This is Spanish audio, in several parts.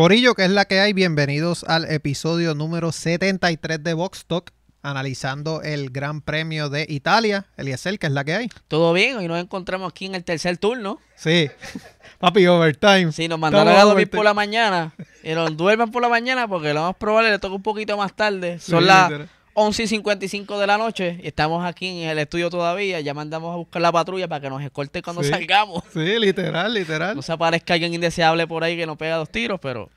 Corillo, que es la que hay, bienvenidos al episodio número 73 de Vox Talk, analizando el Gran Premio de Italia, Eliezer, que es la que hay. Todo bien, hoy nos encontramos aquí en el tercer turno. Sí, papi, overtime. Sí, nos mandaron a dormir por la mañana. Y nos duerman por la mañana porque lo más probable le toca un poquito más tarde. Sí, Son las. 11 y 55 de la noche y estamos aquí en el estudio todavía. Ya mandamos a buscar la patrulla para que nos escorte cuando Sí. salgamos. Sí, literal, literal. No se aparezca alguien indeseable por ahí que nos pega dos tiros, pero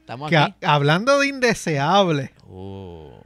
estamos Que aquí. ha- hablando de indeseable, Oh.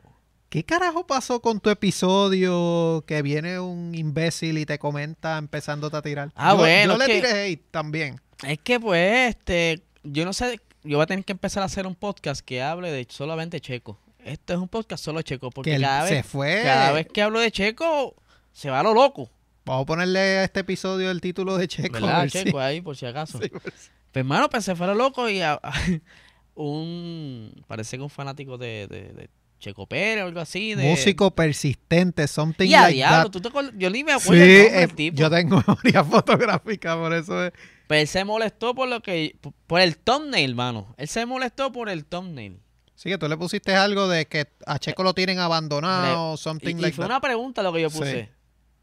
¿qué carajo pasó con tu episodio que viene un imbécil y te comenta empezándote a tirar? Ah, yo, bueno, Yo le que- tiré hate también. Es que pues, este, yo no sé, yo voy a tener que empezar a hacer un podcast que hable de solamente Checo. Este es un podcast solo Checo, porque Que cada se vez, fue. cada vez que hablo de Checo, se va a lo loco. Vamos a ponerle a este episodio el título de Checo. ¿Verdad, ver si- Checo? Ahí, por si acaso. Sí, pues. Pues hermano, pues se fue a lo loco y a- un, parece que un fanático de, de, de Checo Pérez o algo así. De, Músico persistente, something Y a like diablo, that. ¿tú te? Yo ni me Sí, acuerdo el nombre eh, del tipo. yo tengo memoria fotográfica, por eso es. Pero él se molestó por lo que, por- por el thumbnail, hermano. Él se molestó por el thumbnail. Sí, que tú le pusiste algo de que a Checo lo tienen abandonado, Y, something y like fue that. una pregunta lo que yo Sí. puse.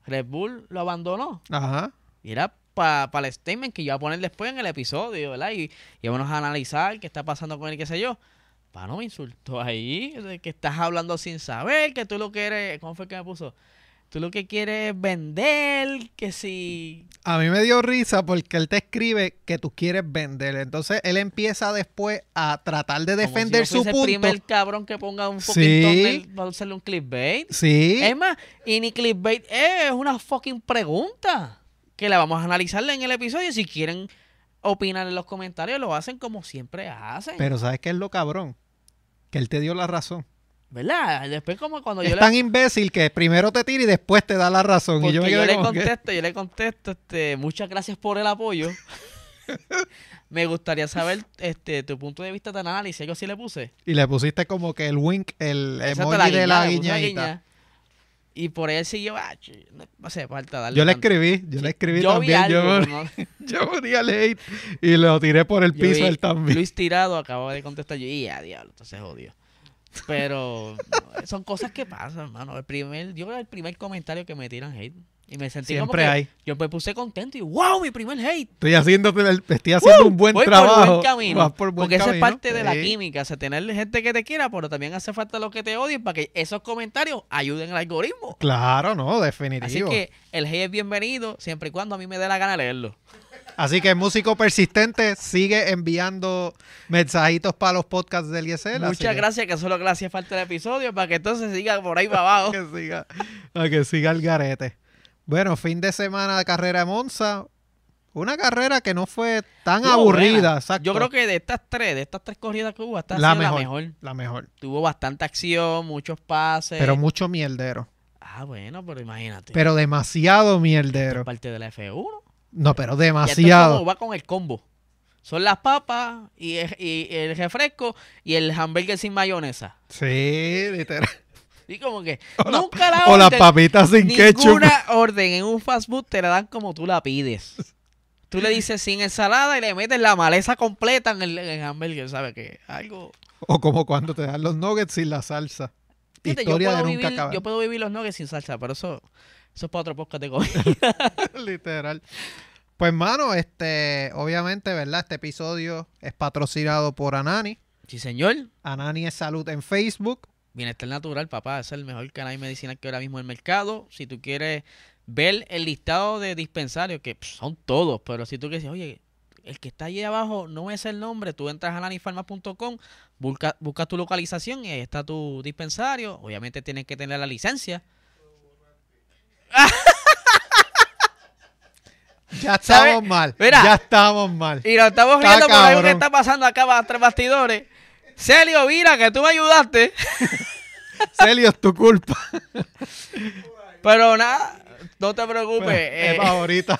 Red Bull lo abandonó. Ajá. Y era para el statement que yo iba a poner después en el episodio, ¿verdad? Y, y vamos a analizar qué está pasando con él, qué sé yo. Pano me insultó ahí, de que estás hablando sin saber, que tú lo que eres, ¿cómo fue que me puso? Tú lo que quieres es vender, que si... A mí me dio risa porque él te escribe que tú quieres vender. Entonces él empieza después a tratar de como si defender yo su punto. el primer cabrón que ponga un fucking Sí. thumbnail para hacerle un clickbait. Sí. Es más, y ni clickbait es una fucking pregunta. Que la vamos a analizarla en el episodio. Si quieren opinar en los comentarios, lo hacen como siempre hacen. Pero ¿sabes qué es lo cabrón? Que él te dio la razón. ¿Verdad? Después como cuando yo Es le, tan imbécil que primero te tira y después te da la razón. porque y yo me yo le que- contesto, yo le contesto, este, muchas gracias por el apoyo. Me gustaría saber este tu punto de vista de análisis, yo sí le puse. Y le pusiste como que el wink, el emoji de la guiñadita. guiña. Y por ahí él siguió, ah, no hace falta darle Yo le tanto. escribí, yo Sí, le escribí yo vi también. yo, algo, pero no- yo ponía y lo tiré por el Yo piso vi él también. Luis Tirado acababa de contestar yo, y a diablo, entonces jodió. Pero son cosas que pasan, hermano. El primer, yo el primer comentario que me tiran hate. Y me sentí como Siempre que hay. yo me puse contento y wow, mi primer hate. Estoy haciendo, estoy haciendo un buen Voy trabajo. por buen camino. Vas por buen porque esa es parte de la química, o sea, tener gente que te quiera, pero también hace falta los que te odien para que esos comentarios ayuden al algoritmo. Claro, no, Así definitivo. que el hate es bienvenido siempre y cuando a mí me dé la gana leerlo. Así que músico persistente sigue enviando mensajitos para los podcasts del ISL. Muchas que- gracias, que solo gracias falta el episodio para que entonces siga por ahí para abajo. que siga, a que siga el garete. Bueno, fin de semana de carrera de Monza. Una carrera que no fue tan aburrida. Yo creo que de estas tres, de estas tres corridas que hubo, esta la mejor, la mejor. La mejor. Tuvo bastante acción, muchos pases. Pero mucho mierdero. Ah, bueno, pero imagínate. Pero demasiado Esto mierdero. es parte de la F1. No, pero Y demasiado. como va con el combo. Son las papas y el, y el refresco y el hamburger sin mayonesa. Sí, literal. Y como que O la- nunca la O las orden, papitas sin ketchup. ninguna orden en un fast food te la dan como tú la pides. Tú le dices sin ensalada y le metes la maleza completa en el, en el hamburger, ¿sabes? Que algo... O como cuando te dan los nuggets sin la salsa. Fíjate, Historia yo, de puedo nunca vivir, acabar. yo puedo vivir los nuggets sin salsa, pero eso, eso es para otro podcast de comida. Literal. Pues, mano, este, obviamente, ¿verdad? Este episodio es patrocinado por Anani. sí, señor. Anani es salud en Facebook. Bienestar natural, papá, es el mejor canal medicinal que ahora mismo en el mercado. Si tú quieres ver el listado de dispensarios, que pff, son todos, pero si tú quieres, oye, el que está allí abajo no es el nombre, tú entras a nanifarma.com, busca, busca tu localización y ahí está tu dispensario. Obviamente tienes que tener la licencia. Ya estamos mal. Mira. Ya estamos mal. Y nos estamos Está riendo por algo que cabrón. está pasando acá tres bastidores. Celio, mira que tú me ayudaste. Celio, es tu culpa. Pero nada, no te preocupes. Es eh, para ahorita.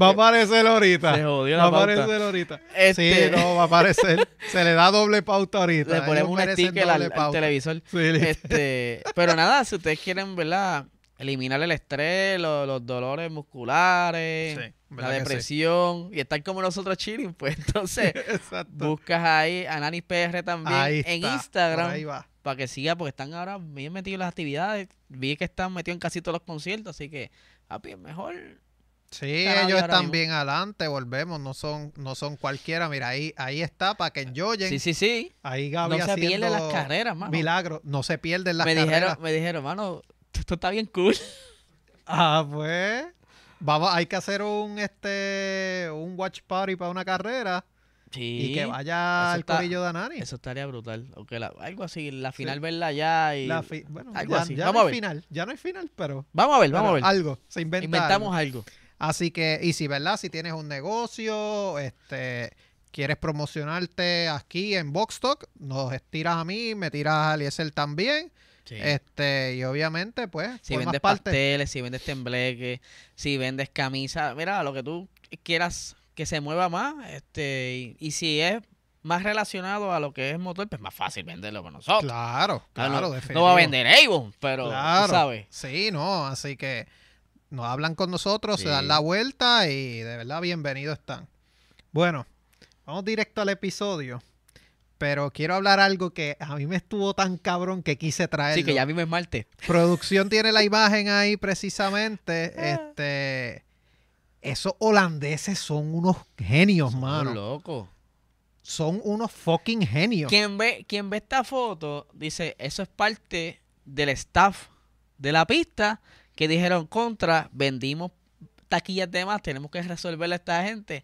Va a aparecer ahorita. Se jodió Va la a pauta. aparecer ahorita. Este- Sí, no, va a aparecer. Se le da doble pauta ahorita. le ponemos un sticker al, al televisor. Sí, Este, pero nada, si ustedes quieren, ¿verdad? Eliminar el estrés, lo- los, dolores musculares, Sí, la depresión y estar como nosotros chilling, pues entonces buscas ahí a Nanis PR también Ahí en está, Instagram ahí va. para que siga porque están ahora bien metidos en las actividades. Vi que están metidos en casi todos los conciertos, así que papi, mejor. Sí, ellos están bien adelante, volvemos, no son, no son cualquiera. Mira, ahí, ahí está para que enjoyen. Sí, sí, sí. Ahí No Gaby se pierden las carreras, mano. Milagros, no se pierden las me carreras. dijeron, me dijeron, mano, esto está bien cool. Ah, pues. Vamos, hay que hacer un este un watch party para una carrera Sí. y que vaya al corillo de Anani. Eso estaría brutal. Aunque la- algo así, la final verla ya y... La fi- bueno, algo ya, así. ya Vamos no a hay ver. final, ya no hay final, pero, Vamos a ver, vamos a ver. algo, se inventa Inventamos algo. algo. Así que, y si, ¿verdad? Si tienes un negocio, este, quieres promocionarte aquí en Box Talk, nos tiras a mí, me tiras a Eliezer también. Sí. Este, y obviamente, pues, si vendes parte. pasteles, si vendes tembleque, si vendes camisa, mira, lo que tú quieras que se mueva más, este, y, y si es más relacionado a lo que es motor, pues más fácil venderlo con nosotros. Claro, Claro, claro, no, va a vender Avon, pero Claro. tú sabes. Sí, no, así que nos hablan con nosotros, se dan la vuelta y de verdad bienvenidos están. Bueno, vamos directo al episodio, pero quiero hablar algo que a mí me estuvo tan cabrón que quise traerlo. Sí, que ya mismo es martes. Producción tiene la imagen ahí precisamente, Ah. este... Esos holandeses son unos genios, mano. loco. Son unos fucking genios. Quien ve, quien ve esta foto dice, eso es parte del staff de la pista que dijeron contra, vendimos taquillas de más, tenemos que resolverle a esta gente.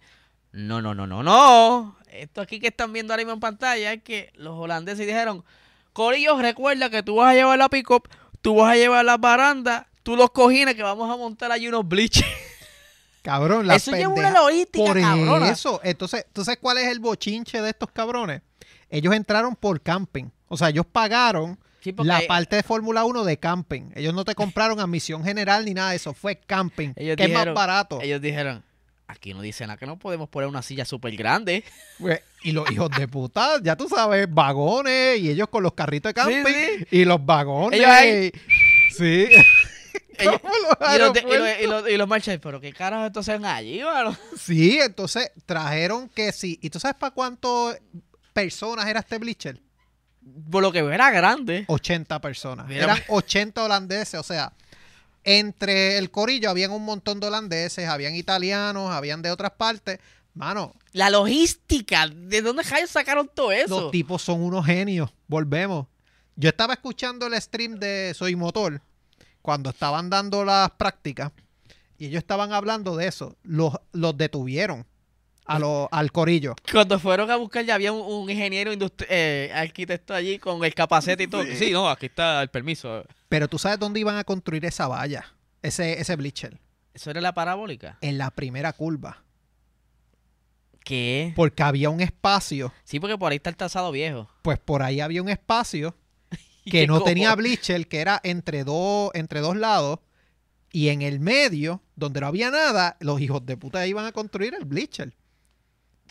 No, no, no, no, no. Esto aquí que están viendo ahora mismo en pantalla es que los holandeses dijeron, Corillo, recuerda que tú vas a llevar la pick-up, tú vas a llevar las barandas, tú los cojines que vamos a montar allí unos bleachers. Cabrón, la Eso lleva una logística, Por cabrona. eso. Entonces, ¿tú sabes cuál es el bochinche de estos cabrones? Ellos entraron por camping. O sea, ellos pagaron Sí, la parte de Fórmula 1 de camping. Ellos no te compraron admisión general ni nada de eso. Fue camping. Ellos que es más barato. ellos dijeron, aquí no dice nada que no podemos poner una silla súper grande. Pues, Y los hijos de puta, ya tú sabes, vagones y ellos con los carritos de camping sí. y los vagones. Ellos ahí- Sí. Ellos- Y los, de- y los- y los- y los marchas, pero qué carajo estos sean allí, mano. Sí, entonces trajeron que sí. ¿Y tú sabes para cuántas personas era este bleacher? Por lo que veo era grande. 80 personas. Mira, Eran pues. 80 holandeses, o sea, entre el corillo habían un montón de holandeses, habían italianos, habían de otras partes. Mano, La logística, ¿de dónde rayos sacaron todo eso? los tipos son unos genios. Volvemos. Yo estaba escuchando el stream de Soy Motor cuando estaban dando las prácticas y ellos estaban hablando de eso. Los, los detuvieron a los- al corillo. Cuando fueron a buscar ya había un, un ingeniero eh, arquitecto allí con el capacete y todo. Sí. no, aquí está el permiso. Pero tú sabes dónde iban a construir esa valla, ese, ese bleacher. ¿Eso era la parabólica? En la primera curva. ¿Qué? Porque había un espacio, Sí, porque por ahí está el trazado viejo. pues por ahí había un espacio ¿Y que no tenía bleacher, que era entre dos, entre dos lados, y en el medio, donde no había nada, los hijos de puta iban a construir el bleacher.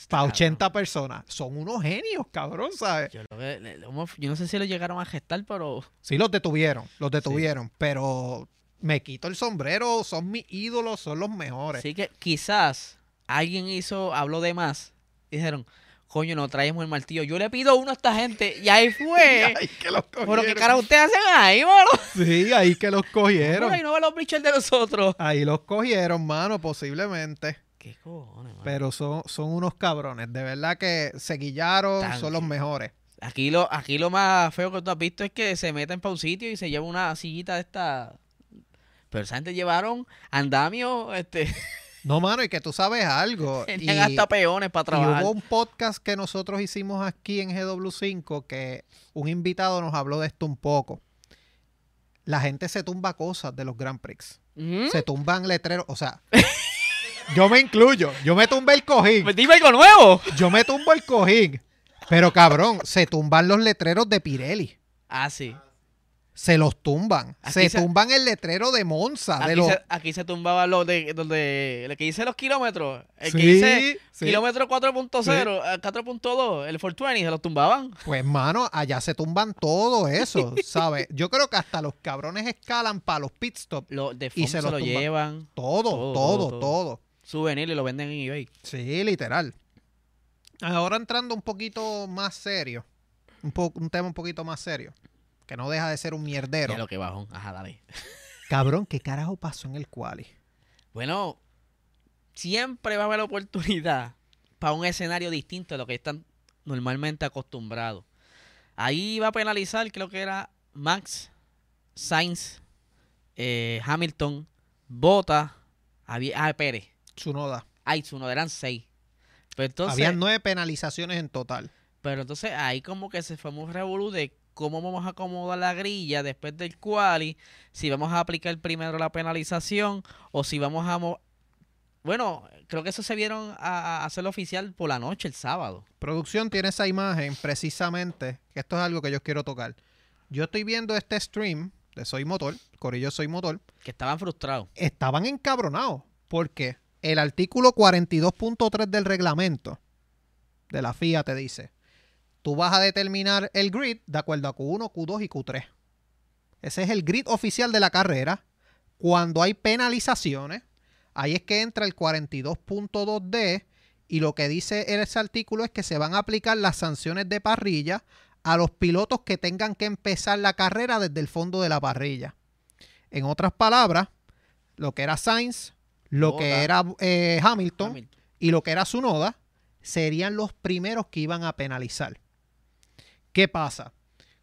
Para cabrón. 80 personas. Son unos genios, cabrón, ¿sabes? Yo, lo que- yo no sé si lo llegaron a gestar, pero Sí, los detuvieron, los detuvieron, pero me quito el sombrero, son mis ídolos, son los mejores. sí que quizás alguien hizo, habló de más. Dijeron, coño, no traemos el martillo. Yo le pido uno a esta gente. Y ahí fue. Ay, que los Pero cogieron. qué cara ustedes hacen ahí, mano. Sí, ahí que los cogieron. Ay, no ve los bleachers de nosotros. Ahí los cogieron, mano, posiblemente. ¿Qué cojones, mano? Pero son, son unos cabrones. De verdad que se guillaron, son los mejores. Aquí lo, aquí lo más feo que tú has visto es que se meten para un sitio y se lleva una sillita de esta. Pero esa gente llevaron andamio, este, No, mano, y que tú sabes algo. y, tenían hasta peones para y trabajar. hubo un podcast que nosotros hicimos aquí en GW5 que un invitado nos habló de esto un poco. La gente se tumba cosas de los Grand Prix. Se tumban letreros. O sea, yo me incluyo. Yo me tumbé el cojín. Pues dime algo nuevo. Yo me tumbo el cojín. Pero cabrón, se tumban los letreros de Pirelli. Ah, sí. se los tumban. Aquí se, se- tumban el letrero de Monza. de Aquí, los... se, aquí se tumbaba lo de donde el que dice los kilómetros, el que Sí, dice sí. kilómetro 4.0, eh, 4.2, el 420 se los tumbaban. Pues, mano, allá se tumban todo eso, ¿sabes? Yo creo que hasta los cabrones escalan para los pit stops. Lo, de Y se se, los lo tumban. llevan, Todo, Todo, todo, todo, todo, todo. Souvenir y lo venden en eBay. Sí, literal. Ahora entrando un poquito más serio. Un, po- un tema un poquito más serio. Que no deja de ser un mierdero. Lo que bajó. Ajá, dale. Cabrón, ¿qué carajo pasó en el quali? Bueno, siempre va a haber oportunidad para un escenario distinto a lo que están normalmente acostumbrados. Ahí va a penalizar, creo que era Max, Sainz, eh, Hamilton, Bota, ah, Pérez. Tsunoda. Ay, uno eran seis. Pero entonces, Habían nueve penalizaciones en total. pero entonces ahí como que se formó un revolú de cómo vamos a acomodar la grilla después del quali, si vamos a aplicar primero la penalización o si vamos a... Bueno, creo que eso se vieron a, a hacerlo oficial por la noche, el sábado. Producción tiene esa imagen precisamente, que esto es algo que yo quiero tocar. Yo estoy viendo este stream de Soy Motor, Corillo Soy Motor, Que estaban frustrados. estaban encabronados porque el artículo 42.3 del reglamento de la FIA te dice, tú vas a determinar el grid de acuerdo a Q1, Q2 y Q3. Ese es el grid oficial de la carrera. Cuando hay penalizaciones, ahí es que entra el 42.2D y lo que dice ese artículo es que se van a aplicar las sanciones de parrilla a los pilotos que tengan que empezar la carrera desde el fondo de la parrilla. En otras palabras, lo que era Sainz, lo que era eh, Hamilton, Hamilton. y lo que era Sunoda serían los primeros que iban a penalizar. ¿Qué pasa?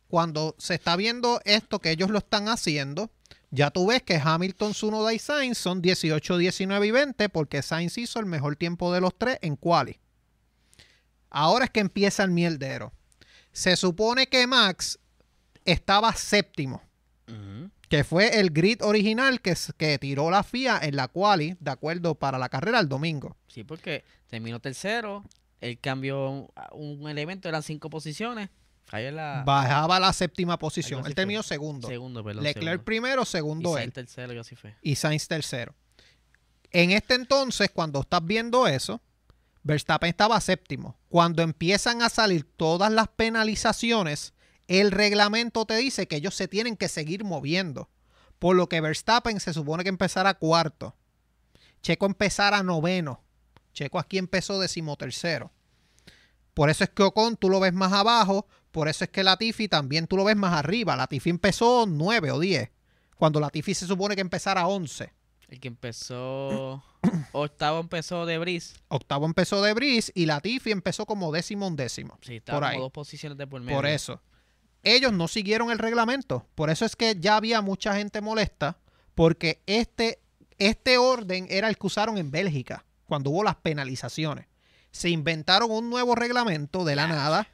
Cuando se está viendo esto que ellos lo están haciendo, ya tú ves que Hamilton, Sunoda y Sainz son 18, 19 y 20 porque Sainz hizo el mejor tiempo de los tres en quali. Ahora es que empieza el mierdero. Se supone que Max estaba séptimo. Que fue el grid original que, que tiró la FIA en la quali, de acuerdo, para la carrera el domingo. Sí, porque terminó tercero, él cambió un, elemento, eran cinco posiciones. La Bajaba la séptima posición. Él terminó fue. segundo. segundo, perdón. Leclerc segundo. primero, y segundo Sainz él. tercero, y así fue. Y Sainz tercero. En este entonces, cuando estás viendo eso, Verstappen estaba séptimo. Cuando empiezan a salir todas las penalizaciones, el reglamento te dice que ellos se tienen que seguir moviendo. Por lo que Verstappen se supone que empezara cuarto. Checo empezara noveno. Checo aquí empezó decimotercero. Por eso es que Ocon tú lo ves más abajo. Por eso es que Latifi también tú lo ves más arriba. Latifi empezó 9 o 10. Cuando Latifi se supone que empezara 11. El que empezó octavo empezó de Brice. Octavo empezó de Brice y Latifi empezó como décimo undécimo. Sí, estaba por como ahí. dos posiciones de por medio. Por eso. Ellos no siguieron el reglamento. Por eso es que ya había mucha gente molesta. Porque este, este orden era el que usaron en Bélgica. Cuando hubo las penalizaciones. Se inventaron un nuevo reglamento de la nada.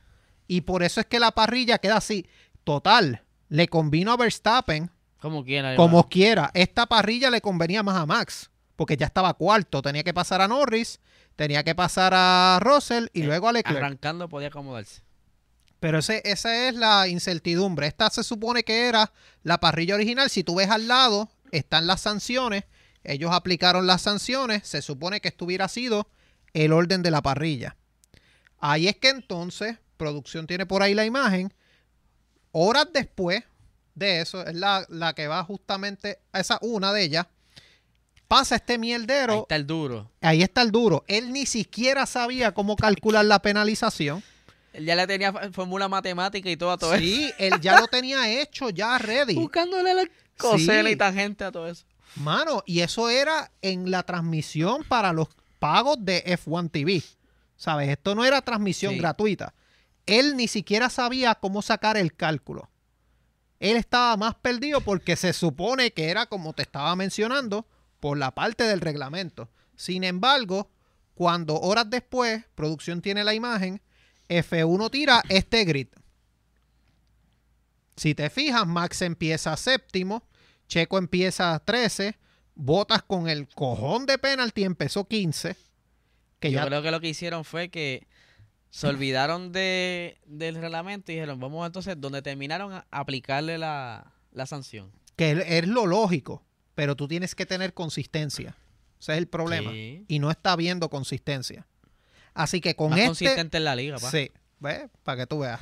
Y por eso es que la parrilla queda así. Total. Le convino a Verstappen Como quiera. como quiera. Esta parrilla le convenía más a Max. Porque ya estaba cuarto. Tenía que pasar a Norris. Tenía que pasar a Russell. Y Eh, luego a Leclerc. Arrancando podía acomodarse. Pero ese, esa es la incertidumbre. Esta se supone que era la parrilla original. Si tú ves al lado, están las sanciones. Ellos aplicaron las sanciones. Se supone que esto hubiera sido el orden de la parrilla. Ahí es que entonces, producción tiene por ahí la imagen. Horas después de eso, es la, la que va justamente, esa una de ellas. Pasa este Ahí mierdero. está el duro. Ahí está el duro. Él ni siquiera sabía cómo calcular la penalización. Él ya le tenía fórmula matemática y todo a todo eso. Sí, él ya lo tenía hecho, ya ready. Buscándole la cosena Sí. y tangente a todo eso. Mano, y eso era en la transmisión para los pagos de F1 TV. ¿Sabes? Esto no era transmisión Sí. gratuita. Él ni siquiera sabía cómo sacar el cálculo. Él estaba más perdido porque se supone que era como te estaba mencionando por la parte del reglamento. Sin embargo, cuando horas después, producción tiene la imagen, F1 tira este grid. Si te fijas, Max empieza séptimo, Checo empieza 13, Botas con el cojón de penalti empezó 15. Que Yo ya creo que lo que hicieron fue que se olvidaron de, del reglamento y dijeron, vamos entonces, donde terminaron a aplicarle la, la sanción. Que es- lo lógico, pero tú tienes que tener consistencia. Ese es el problema. Sí. Y no está viendo consistencia. Así que con Más este... consistente en la liga, pa. Sí, ¿ves? Para que tú veas.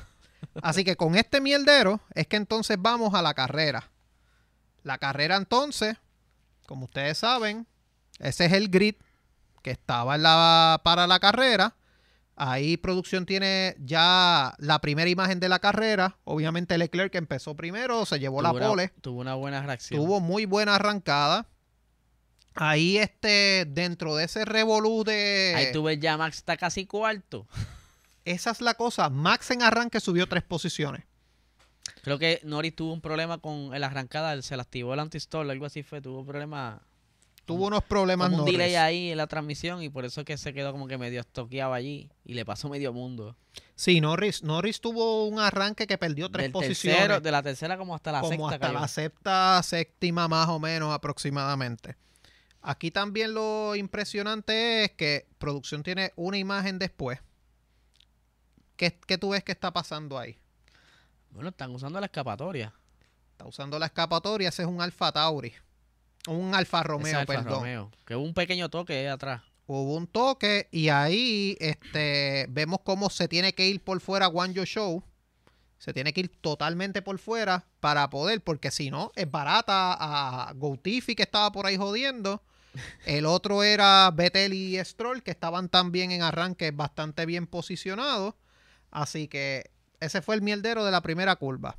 Así que con este mierdero es que entonces vamos a la carrera. La carrera entonces, como ustedes saben, ese es el grid que estaba en la, para la carrera. Ahí producción tiene ya la primera imagen de la carrera. Obviamente Leclerc que empezó primero, se llevó la una- pole. Tuvo una buena reacción. Tuvo muy buena arrancada. Ahí este, dentro de ese revolú de... Ahí tú ves ya Max está casi cuarto. Esa es la cosa. Max en arranque subió tres posiciones. Creo que Norris tuvo un problema con la arrancada, se le activó el antistall, algo así fue, tuvo un problema, Tuvo unos problemas como un Norris. delay ahí en la transmisión y por eso es que se quedó como que medio estoqueado allí y le pasó medio mundo. Sí, Norris, Norris tuvo un arranque que perdió tres Del posiciones. tercero, de la tercera como hasta la como sexta hasta cayó. la sexta, séptima más o menos aproximadamente. Aquí también lo impresionante es que producción tiene una imagen después. ¿Qué, qué tú ves que está pasando ahí? Bueno, están usando la escapatoria. Está usando la escapatoria, ese es un Alfa Tauri. Un Alfa Romeo, Alfa perdón. Romeo, que hubo un pequeño toque ahí atrás. Hubo un toque y ahí este, vemos cómo se tiene que ir por fuera Guanyo Show. Se tiene que ir totalmente por fuera para poder, porque si no, es barata a Goutifi que estaba por ahí jodiendo. El otro era Vettel y Stroll, que estaban también en arranque bastante bien posicionados. Así que ese fue el mierdero de la primera curva.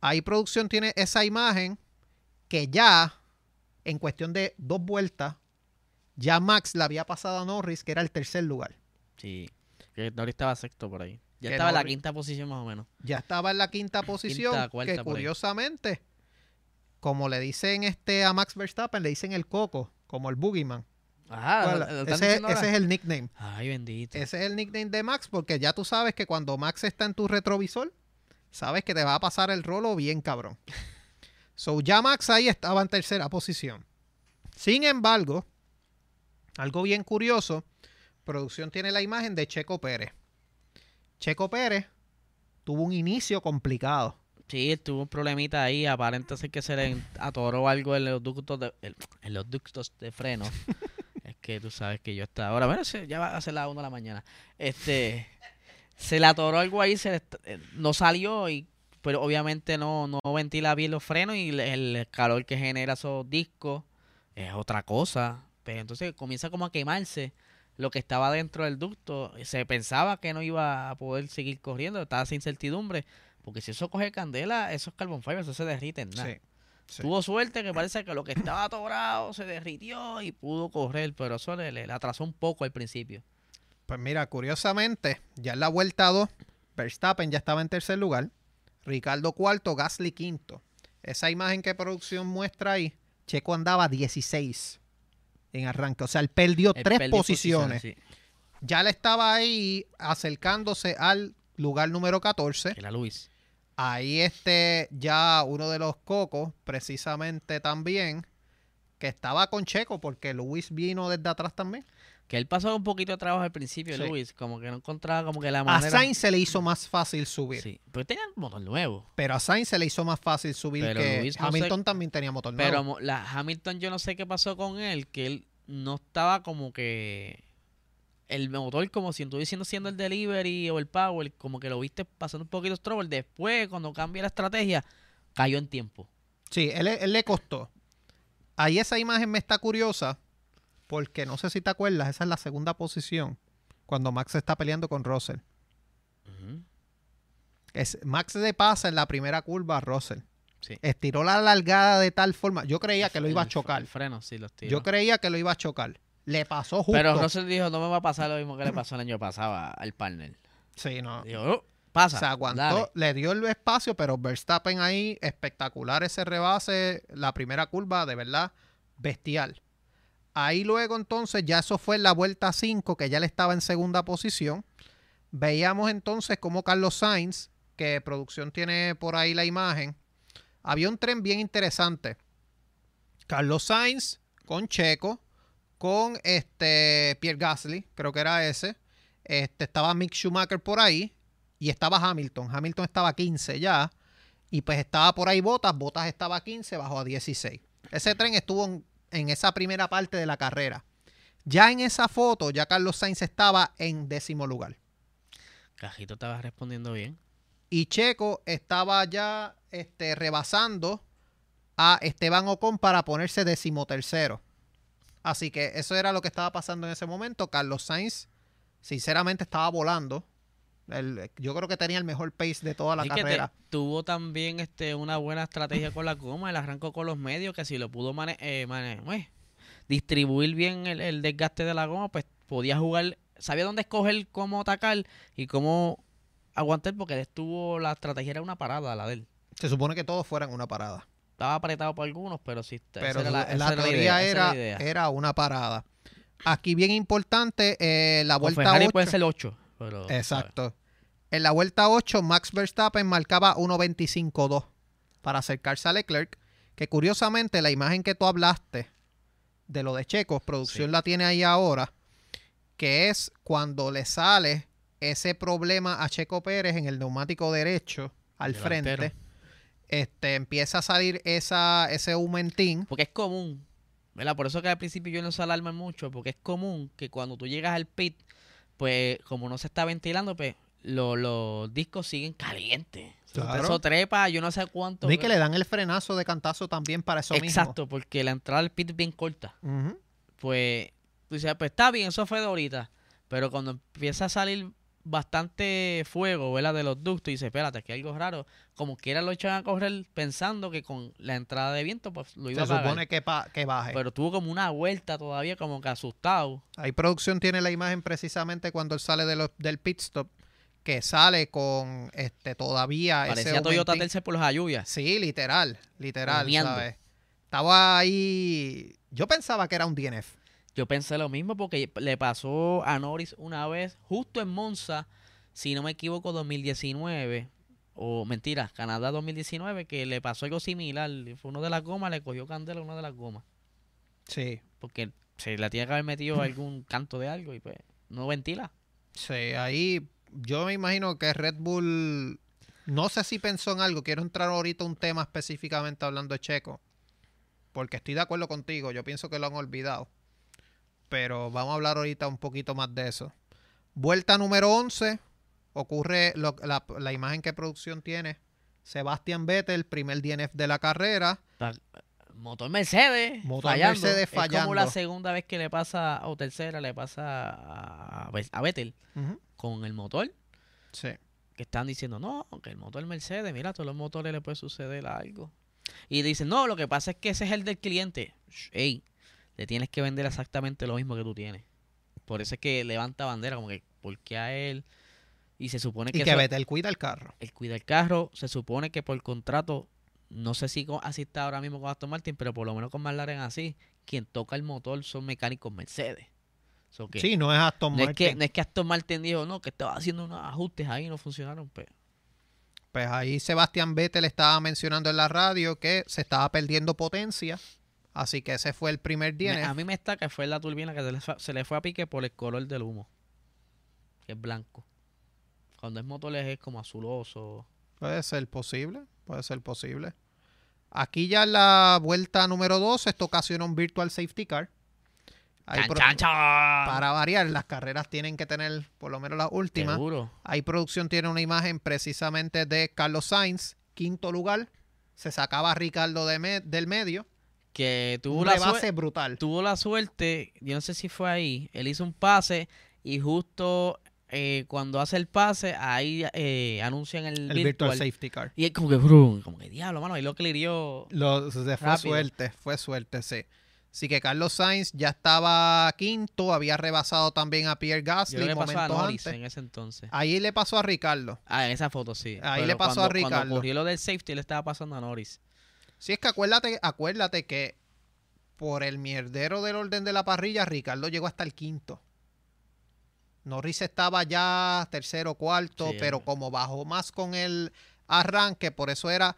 Ahí producción tiene esa imagen que ya, en cuestión de dos vueltas, ya Max le había pasado a Norris, que era el tercer lugar. Sí, que Norris estaba sexto por ahí. Ya estaba en la quinta posición más o menos. Ya estaba en la quinta posición, cuarta que curiosamente, como le dicen este a Max Verstappen, le dicen el coco, como el boogeyman. Ajá, ¿Cuál? ¿lo- lo están ese, ese es el nickname. Ay, bendito. Ese es el nickname de Max, porque ya tú sabes que cuando Max está en tu retrovisor, sabes que te va a pasar el rolo bien cabrón. So, ya Max ahí estaba en tercera posición. Sin embargo, algo bien curioso, producción tiene la imagen de Checo Pérez. Checo Pérez tuvo un inicio complicado. Sí, tuvo un problemita ahí. Aparenta ser que se le atoró algo en los ductos de, en los ductos de freno. es que tú sabes que yo estaba. Ahora, bueno, ya va a ser la 1 de la mañana. Este. Se le atoró algo ahí, se le eh, no salió y. Pero obviamente no, no ventila bien los frenos y el calor que genera esos discos es otra cosa. Pero entonces comienza como a quemarse lo que estaba dentro del ducto. Se pensaba que no iba a poder seguir corriendo, estaba esa incertidumbre. Porque si eso coge candela, esos carbon fibers, eso se derrite en nada. Sí, sí. Tuvo suerte que parece que lo que estaba atorado se derritió y pudo correr, pero eso le, le- le atrasó un poco al principio. Pues mira, curiosamente, ya en la vuelta 2, Verstappen ya estaba en tercer lugar, Ricardo cuarto, Gasly quinto. Esa imagen que producción muestra ahí, Checo andaba 16 en arranque, o sea, él perdió Él tres perdió posiciones. sí, Ya le estaba ahí acercándose al lugar número 14. que era Luis. Ahí este ya uno de los cocos, precisamente también, que estaba con Checo, porque Luis vino desde atrás también. Que él pasó un poquito de trabajo al principio, Sí. Luis, como que no encontraba como que la A manera... Sainz se le hizo más fácil subir. Sí, pero tenían motor nuevo. Pero a Sainz se le hizo más fácil subir Pero que Luis no Hamilton sé- también tenía motor Pero nuevo. mo- la Hamilton yo no sé qué pasó con él, que él no estaba como que el motor como si estuviese siendo siendo el delivery o el power, como que lo viste pasando un poquito trouble. Después, cuando cambia la estrategia, cayó en tiempo. Sí, él, él le costó. Ahí esa imagen me está curiosa porque no sé si te acuerdas, esa es la segunda posición cuando Max está peleando con Russell. Es, Max le pasa en la primera curva a Russell. Sí. Estiró la largada de tal forma. Yo creía que lo iba a chocar. El freno, sí, los tiró. Yo creía que lo iba a chocar. Le pasó justo. Pero Russell dijo, no me va a pasar lo mismo que le pasó el año pasado al partner. Sí, no. Dijo, "Oh, pasa. Se aguantó, dale". le dio el espacio, pero Verstappen ahí, espectacular ese rebase, la primera curva, de verdad, bestial. Ahí luego entonces, ya eso fue en la vuelta 5, que ya le estaba en segunda posición. Veíamos entonces como Carlos Sainz, que producción tiene por ahí la imagen, había un tren bien interesante. Carlos Sainz con Checo, con este Pierre Gasly, creo que era ese. Este, estaba Mick Schumacher por ahí y estaba Hamilton. Hamilton estaba 15 ya. Y pues estaba por ahí Botas, Botas estaba a 15, bajó a 16. Ese tren estuvo en, en esa primera parte de la carrera. Ya en esa foto, ya Carlos Sainz estaba en décimo lugar. Cajito estaba respondiendo bien. Y Checo estaba ya este, rebasando a Esteban Ocon para ponerse decimotercero. Así que eso era lo que estaba pasando en ese momento. Carlos Sainz, sinceramente, estaba volando. El- yo creo que tenía el mejor pace de toda la Así que te- carrera. tuvo también este una buena estrategia con la goma. Él arrancó con los medios que si lo pudo mane- eh, mane- eh, distribuir bien el, el desgaste de la goma, pues podía jugar. Sabía dónde escoger cómo atacar y cómo aguantar porque él estuvo, la estrategia era una parada, la de él. Se supone que todos fueran una parada. Estaba apretado por algunos, pero sí. Pero era la, esa la era teoría idea, esa era, la idea. era una parada. Aquí bien importante, eh, la vuelta Ferrari 8. puede ser 8. Pero, ¿sabes? Exacto. En la vuelta 8, Max Verstappen marcaba 1.25.2 para acercarse a Leclerc. Que curiosamente, la imagen que tú hablaste de lo de Checo, producción Sí. la tiene ahí ahora, que es cuando le sale ese problema a Checo Pérez en el neumático derecho al Delantero. frente. Este, empieza a salir esa, ese aumentín. Porque es común, ¿verdad? Por eso que al principio yo no se alarma mucho, porque es común que cuando tú llegas al pit, pues como no se está ventilando, pues lo- los discos siguen calientes. Claro. Eso trepa, yo no sé cuánto. No, y que le dan el frenazo de cantazo también para eso Exacto, porque la entrada al pit es bien corta. mismo. Pues tú dices, pues está bien, eso fue de ahorita. Pero cuando empieza a salir bastante fuego, ¿verdad? De los ductos, y dice, espérate, hay algo raro. Como quiera lo echan a correr pensando que con la entrada de viento, pues lo iba Se a pagar. supone que, pa- que baje. Pero tuvo como una vuelta todavía como que asustado. Ahí producción tiene la imagen precisamente cuando él sale de los- del pit stop, que sale con este todavía ese Parecía Toyota aumentín. Tercer por las lluvias. Sí, literal, literal. Estaba ahí. Yo pensaba que era un DNF. Yo pensé lo mismo porque le pasó a Norris una vez, justo en Monza, si no me equivoco, 2019. O mentira, Canadá 2019, que le pasó algo similar. Fue uno de las gomas, le cogió candela a una de las gomas. Sí, Porque se la tiene que haber metido algún canto de algo y pues no ventila. sí, ahí yo me imagino que Red Bull. No sé si pensó en algo. Quiero entrar ahorita a un tema específicamente hablando de Checo. Porque estoy de acuerdo contigo. Yo pienso que lo han olvidado. Pero vamos a hablar ahorita un poquito más de eso. Vuelta número 11. Ocurre lo- la, la imagen que producción tiene. Sebastián Vettel, primer DNF de la carrera. Motor Mercedes. Motor fallando. Mercedes Es como fallando. la segunda vez que le pasa, o tercera, le pasa a, a Vettel con el motor. Sí. que están diciendo, no, que el motor Mercedes, mira, a todos los motores le puede suceder algo. Y dicen, no, lo que pasa es que ese es el del cliente. Ey, le tienes que vender exactamente lo mismo que tú tienes. Por eso es que levanta bandera, como que, ¿por qué a él? Y se supone que, Y que eso- Vettel cuida el carro. él cuida el carro, se supone que por contrato, no sé si con- así está ahora mismo con Aston Martin, pero por lo menos con McLaren así, quien toca el motor son mecánicos Mercedes. So que- Sí, no es Aston no, es Martin. que, no es que Aston Martin dijo, no, que estaba haciendo unos ajustes ahí y no funcionaron, pues. Pues ahí Sebastián Vettel estaba mencionando en la radio que se estaba perdiendo potencia. Así que ese fue el primer Me- DNF. a mí me está que fue la turbina que se le, fue, se le fue a pique por el color del humo. Que es blanco. Cuando es motor es como azuloso. Puede ser posible, puede ser posible. Aquí ya en la vuelta número 2, esto ocasiona un virtual safety car. ¡Chan, chan, chan! Para variar, las carreras tienen que tener por lo menos las últimas. Seguro. Ahí producción tiene una imagen precisamente de Carlos Sainz, quinto lugar. Se sacaba a Ricardo de me- del medio. Que tuvo Un la, brutal. tuvo la suerte, yo no sé si fue ahí, él hizo un pase y justo eh, cuando hace el pase, ahí eh, anuncian el, El virtual virtual. safety car. Y es como que, brum, como que diablo, mano, ahí lo clirió. Lo, se fue suerte, fue suerte, sí. Así que Carlos Sainz ya estaba quinto, había rebasado también a Pierre Gasly que pasó a momentos Norris antes. en ese entonces. Ahí le pasó a Ricardo. Ah, en esa foto sí. Ahí Pero le pasó a Ricardo. Cuando ocurrió lo del safety, le estaba pasando a Norris. Sí, es que acuérdate, acuérdate que por el mierdero del orden de la parrilla, Ricardo llegó hasta el quinto. Norris estaba ya tercero, cuarto, Sí, pero hombre. como bajó más con el arranque, por eso era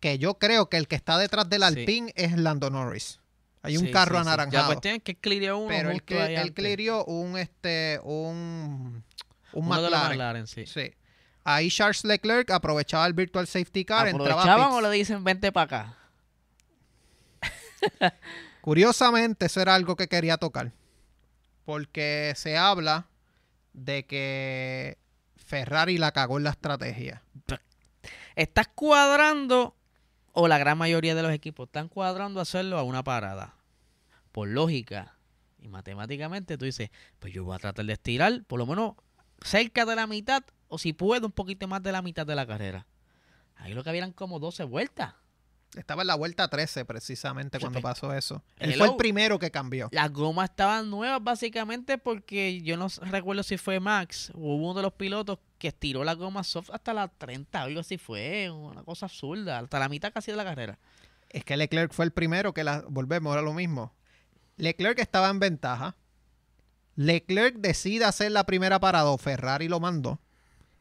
que yo creo que el que está detrás del Sí. Alpine es Lando Norris. Hay un Sí, carro anaranjado. La cuestión es que clirió uno pero él, clirió un este un un Uno de los McLaren. McLaren, sí. Ahí Charles Leclerc aprovechaba el virtual safety car, ¿Aprovechaban o le dicen vente para acá? Curiosamente, eso era algo que quería tocar. Porque se habla de que Ferrari la cagó en la estrategia. Estás cuadrando, o la gran mayoría de los equipos están cuadrando hacerlo a una parada. Por lógica y matemáticamente, tú dices, pues yo voy a tratar de estirar por lo menos cerca de la mitad, o si puedo, un poquito más de la mitad de la carrera. Ahí lo que habían como 12 vueltas. Estaba en la vuelta 13 precisamente cuando pasó eso. Él fue el primero que cambió. Las gomas estaban nuevas básicamente porque yo no recuerdo si fue Max o hubo uno de los pilotos que estiró la goma soft hasta la 30, algo así fue, una cosa absurda, hasta la mitad casi de la carrera. Es que Leclerc fue el primero que la volvemos, era lo mismo. Leclerc estaba en ventaja. Leclerc decide hacer la primera parada, Ferrari lo mandó.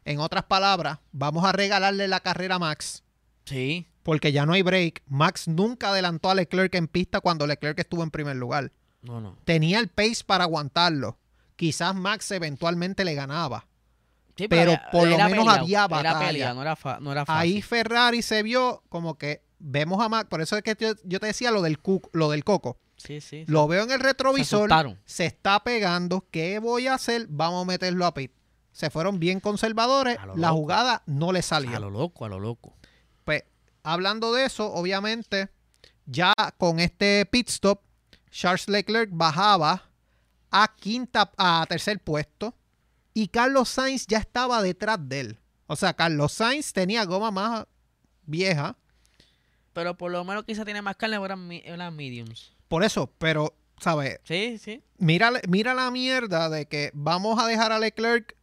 En otras palabras, vamos a regalarle la carrera a Max, Sí, porque ya no hay break. Max nunca adelantó a Leclerc en pista cuando Leclerc estuvo en primer lugar. no, no. Tenía el pace para aguantarlo. Quizás Max eventualmente le ganaba. Sí, Pero por lo menos peleado, había Era batalla. pelea, no era, fa- no era fácil. Ahí Ferrari se vio como que vemos a Max. Por eso es que yo, yo te decía lo del, cu- lo del coco. sí, sí. sí. Lo veo en el Se retrovisor. asustaron. Se está pegando. ¿Qué voy a hacer? Vamos a meterlo a pit. Se fueron bien conservadores. A lo La loco. jugada no le A salió. lo loco, a lo loco. Pues, hablando de eso, obviamente, ya con este pit stop, Charles Leclerc bajaba a quinta, a tercer puesto. Y Carlos Sainz ya estaba detrás de él. O sea, Carlos Sainz tenía goma más vieja. Pero por lo menos quizá tiene más carne, mi- eran mediums. Por eso, pero, ¿sabes? Sí, sí. Mira, mira la mierda de que vamos a dejar a Leclerc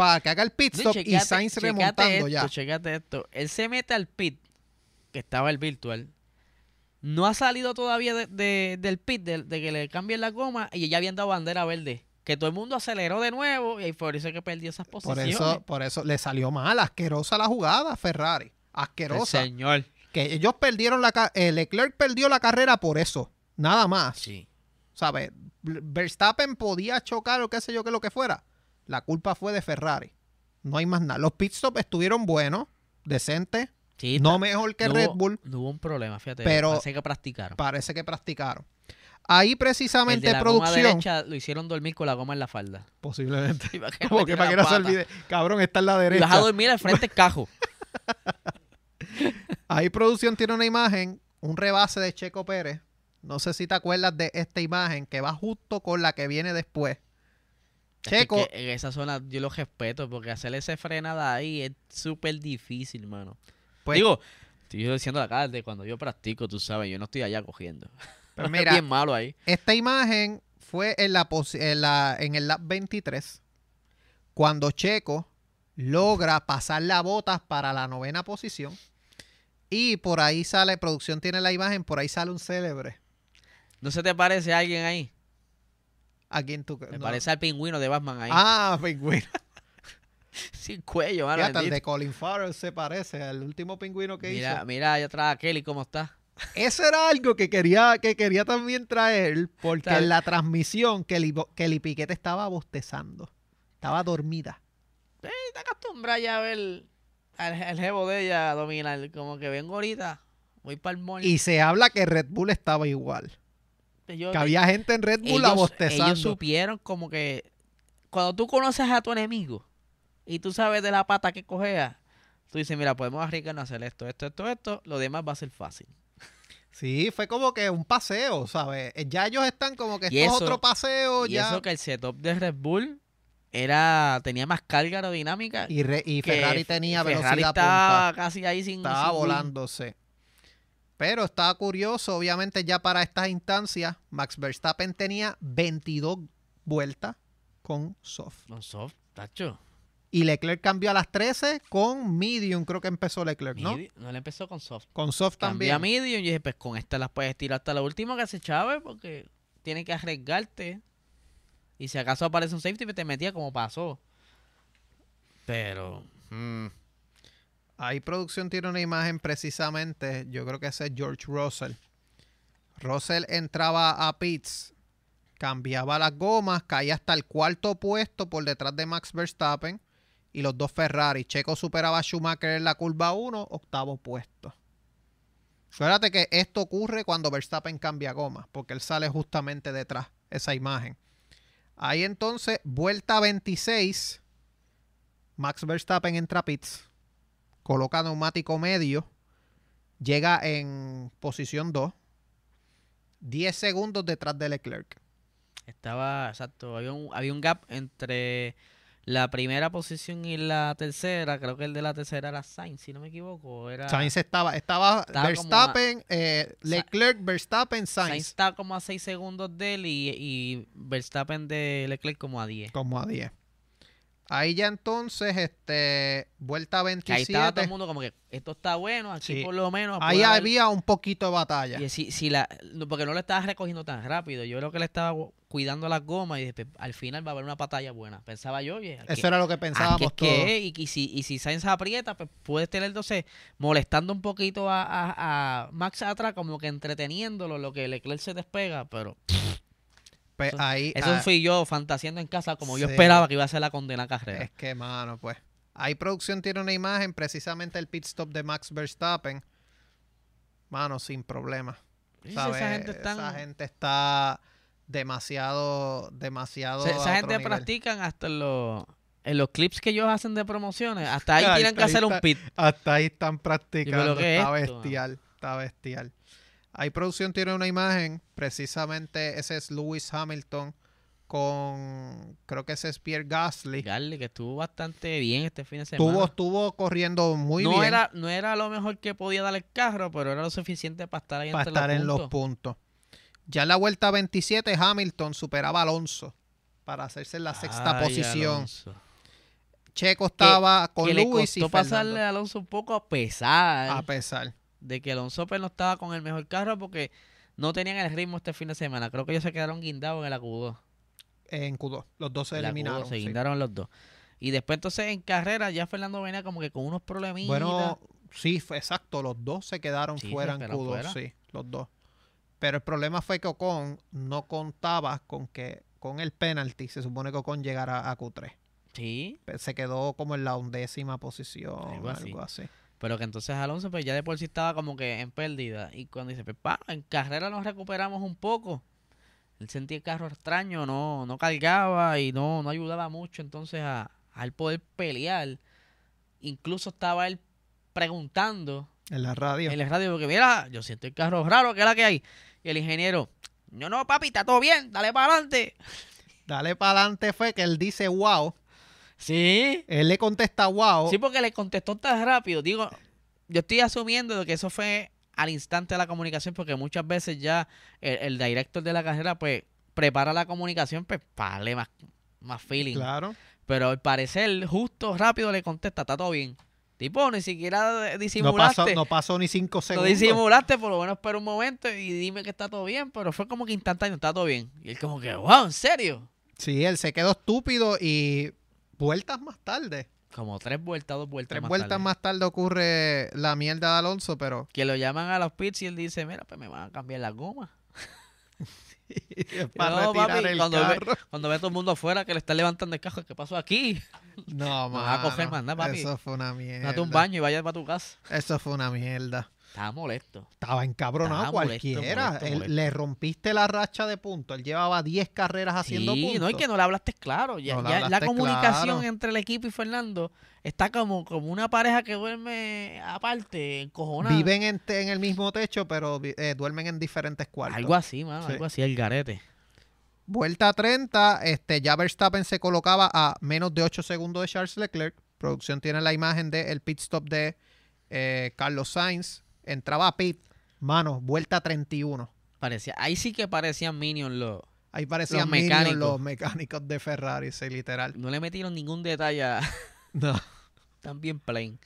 para que haga el pit stop y Sainz remontando esto, ya. chequéate esto. Él se mete al pit, que estaba el virtual. No ha salido todavía de- de- del pit, de, de que le cambien la goma, y ya habían dado bandera verde. Que todo el mundo aceleró de nuevo, y por eso es que perdió esas Por posiciones. eso, por eso le salió mal, asquerosa la jugada a Ferrari. El Asquerosa. señor. Que ellos perdieron la eh, Leclerc perdió la carrera por eso. Nada más. Sí. ¿Sabes? Verstappen podía chocar o qué sé yo que lo que fuera. La culpa fue de Ferrari. No hay más nada. Los pit stops estuvieron buenos, decentes, Sí, no mejor que no Red hubo- Bull. No hubo un problema, fíjate. Pero- Parece que practicaron. Parece que practicaron. Ahí El precisamente de la goma producción. derecha lo hicieron dormir con la goma en la falda. Posiblemente. Y para que no Como que metiera para que no se olvide. Cabrón, está en la Y vas a derecha. dormir al frente del cajo. Ahí producción tiene una imagen, un rebase de Checo Pérez. No sé si te acuerdas de esta imagen que va justo con la que viene después. Checo, Es que en esa zona yo lo respeto porque hacer ese frenada ahí es súper difícil, mano. pues, Digo, estoy diciendo acá de cuando yo practico, tú sabes, yo no estoy allá cogiendo. pues es mira, bien malo ahí. esta imagen fue en, la, en, la- en el lap 23, cuando Checo logra pasar la botas para la novena posición. Y por ahí sale, producción tiene la imagen, por ahí sale un célebre. ¿No se te parece a alguien ahí? ¿A quién tú Me no. parece al pingüino de Batman ahí. Ah, pingüino. Sin cuello, mano. Fíjate, el de Colin Farrell se parece al último pingüino que Mira, hizo. mira allá atrás a Kelly cómo está. Eso era algo que quería, que quería también traer, porque en la transmisión Kelly, Kelly Piquete estaba bostezando. Estaba dormida. Está acostumbrada ya a ver al, al jevo de ella dominar. Como que vengo ahorita, voy para el mall. Y se habla que Red Bull estaba igual. Que había gente en Red Bull ellos, bostezando. ellos supieron como que cuando tú conoces a tu enemigo y tú sabes de la pata que cogea, tú dices, mira, podemos arriesgarnos a hacer esto, esto, esto, esto, lo demás va a ser fácil. Sí, fue como que un paseo, ¿sabes? Ya ellos están como que esto es eso- otro paseo, y ya. eso que el setup de Red Bull era tenía más carga aerodinámica. Y, Re- y que Ferrari tenía Ferrari velocidad estaba punta. casi ahí sin Estaba sin volándose. Pero estaba curioso, obviamente ya para estas instancias, Max Verstappen tenía 22 vueltas con soft. No, soft, tacho. Y Leclerc cambió a las 13 con medium, creo que empezó Leclerc, ¿no? No le empezó con soft. Con soft Cambié a también. medium y dije, pues con esta las puedes tirar hasta la última que se chave porque tiene que arriesgarte. Y si acaso aparece un safety, pues te metía como pasó. Pero... mm, Ahí producción tiene una imagen precisamente, yo creo que ese es George Russell. Russell entraba a pits, cambiaba las gomas, caía hasta el cuarto puesto por detrás de Max Verstappen y los dos Ferrari. Checo superaba a Schumacher en la curva 1, octavo puesto. Fíjate que esto ocurre cuando Verstappen cambia goma, porque él sale justamente detrás, esa imagen. Ahí entonces, vuelta 26, Max Verstappen entra a pits, coloca neumático medio, llega en posición 2, 10 segundos detrás de Leclerc. Estaba, exacto, había un, había un gap entre la primera posición y la tercera. Creo que el de la tercera era Sainz, si no me equivoco. Era... Sainz estaba, estaba, Estaba Verstappen, eh, Leclerc, Verstappen, Sainz Sainz, está como a 6 segundos de él y, y Verstappen de Leclerc como a 10. como a 10. Ahí ya entonces, este, vuelta Que ahí estaba todo 27. el mundo como que esto está bueno, aquí Sí. por lo menos. Ahí puede haber- había un poquito de batalla. Y si, si la, porque no le estaba recogiendo tan rápido. Yo creo que le estaba cuidando las gomas y después, al final va a haber una batalla buena. Pensaba yo, oye, Eso era lo que pensábamos es que todos. es, y, y si, y si Sainz aprieta, pues puedes tener entonces molestando un poquito a, a- a Max atrás, como que entreteniéndolo, lo que Leclerc se despega, pero Pues eso- ahí, eso ah, fui yo fantaseando en casa como yo esperaba que iba a ser la condena carrera. es que, mano, pues. Ahí producción tiene una imagen, precisamente el pit stop de Max Verstappen. Mano, sin problema. ¿sabes? esa gente están- Esa gente está demasiado, demasiado. Se- esa gente practican hasta en los, en los clips que ellos hacen de promociones. Hasta ahí tienen que hacer un está. pit. Hasta ahí están practicando. ¿qué es Está bestial. Está bestial. Ahí producción tiene una imagen. Precisamente ese es Lewis Hamilton con. Creo que ese es Pierre Gasly. Gasly, que estuvo bastante bien este fin de semana. Estuvo, estuvo corriendo muy no bien Era, no era lo mejor que podía dar el carro, pero era lo suficiente para estar ahí para entre estar los en los puntos. Ya en la vuelta 27, Hamilton superaba a Alonso para hacerse en la sexta Ay, posición. Alonso. Checo estaba con que le Lewis y costó pasarle Fernando, a Alonso un poco a pesar a pesar. De que Alonso pues, no estaba con el mejor carro porque no tenían el ritmo este fin de semana. Creo que ellos se quedaron guindados en el Q2. En Q2. Los dos se En la Q2 eliminaron. se sí. guindaron los dos. Y después entonces en carrera ya Fernando venía como que con unos problemitas. Bueno, sí, fue exacto. Los dos se quedaron Sí, fuera en quedaron Q2, fuera. sí, los dos. Pero el problema fue que Ocon no contaba con que con el penalty se supone que Ocon llegara a Q3. sí, Se quedó como en la undécima posición, Algo algo así. Pero que entonces Alonso pues ya de por sí estaba como que en pérdida. Y cuando dice, pues en carrera nos recuperamos un poco. Él sentía el carro extraño, no, no cargaba y no, no ayudaba mucho entonces a, a él poder pelear. Incluso estaba él preguntando En la radio. en la radio, porque mira, yo siento el carro raro, ¿qué es la que hay? Y el ingeniero, no, no, papi, está todo bien, dale para adelante. Dale para adelante fue que él dice wow. Sí, Él le contesta wow. Sí, porque le contestó tan rápido. Digo, yo estoy asumiendo de que eso fue al instante de la comunicación, porque muchas veces ya el, el director de la carrera, pues, prepara la comunicación, pues, para darle más, más feeling. Claro. Pero al parecer, justo, rápido le contesta, está todo bien. Tipo, ni siquiera No pasó, disimulaste. no pasó ni cinco No segundos. disimulaste, por lo menos espera un momento y dime que está todo bien, pero fue como que instantáneo, está todo bien. Y él como que, wow, ¿en serio? Sí, él se quedó estúpido y vueltas más tarde. Como tres vueltas, dos vueltas Tres más vueltas tarde. más tarde ocurre la mierda de Alonso, pero Que lo llaman a los pits y él dice, mira, pues me van a cambiar las gomas. es para No, retirar papi, el cuando ve- carro. Cuando ve todo el mundo afuera que le está levantando el cajo, ¿qué pasó aquí? No, No vas a coger mano, más nada, papi. Eso fue una mierda. Date un baño y vaya para tu casa. Eso fue una mierda. Estaba molesto. Estaba encabronado Estaba cualquiera. molesto, Él- molesto. Le rompiste la racha de puntos. Él llevaba 10 carreras haciendo sí, puntos. no, y que no le hablaste claro. Ya, No la comunicación claro. entre el equipo y Fernando está como, como una pareja que duerme aparte, encojonada. Viven en, el mismo techo, pero eh, duermen en diferentes cuartos. Algo así, mano, Sí. algo así, el garete. Vuelta 30, este, ya Verstappen se colocaba a menos de 8 segundos de Charles Leclerc. Producción tiene la imagen del pit stop de eh, Carlos Sainz. Entraba a pit. Mano, vuelta 31. Parecía, ahí sí que parecían Minions los. Ahí parecían Los Minions mecánicos. los mecánicos de Ferrari, sí, literal. No le metieron ningún detalle. a- No, Están bien plain.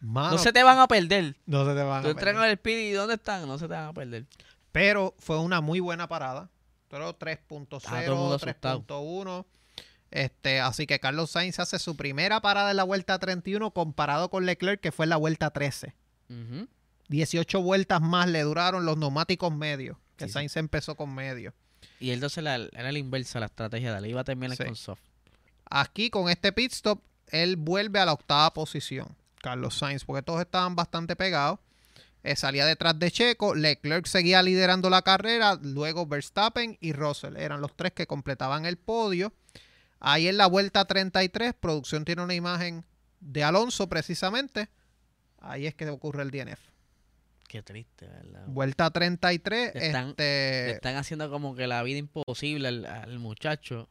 mano, no se te van a perder. no se te van Tú a perder. el speed y ¿dónde están? No se te van a perder. Pero fue una muy buena parada. Pero Estaba todo el mundo 3.0, asustado. 3.1. Este, así que Carlos Sainz hace su primera parada en la vuelta 31 comparado con Leclerc que fue en la vuelta 13. Ujú. 18 vueltas más le duraron los neumáticos medios. Que Sí, sí. Sainz empezó con medio. Y él entonces la- era la inversa la estrategia de él. Iba a terminar Sí. con soft. Aquí con este pit stop, él vuelve a la octava posición, Carlos Sainz, porque todos estaban bastante pegados. Eh, salía detrás de Checo, Leclerc seguía liderando la carrera, luego Verstappen y Russell eran los tres que completaban el podio. Ahí en la vuelta 33, producción tiene una imagen de Alonso precisamente. Ahí es que ocurre el DNF. Qué triste, ¿verdad? Vuelta 33, Le están- este, Le están haciendo como que la vida imposible al, al muchacho.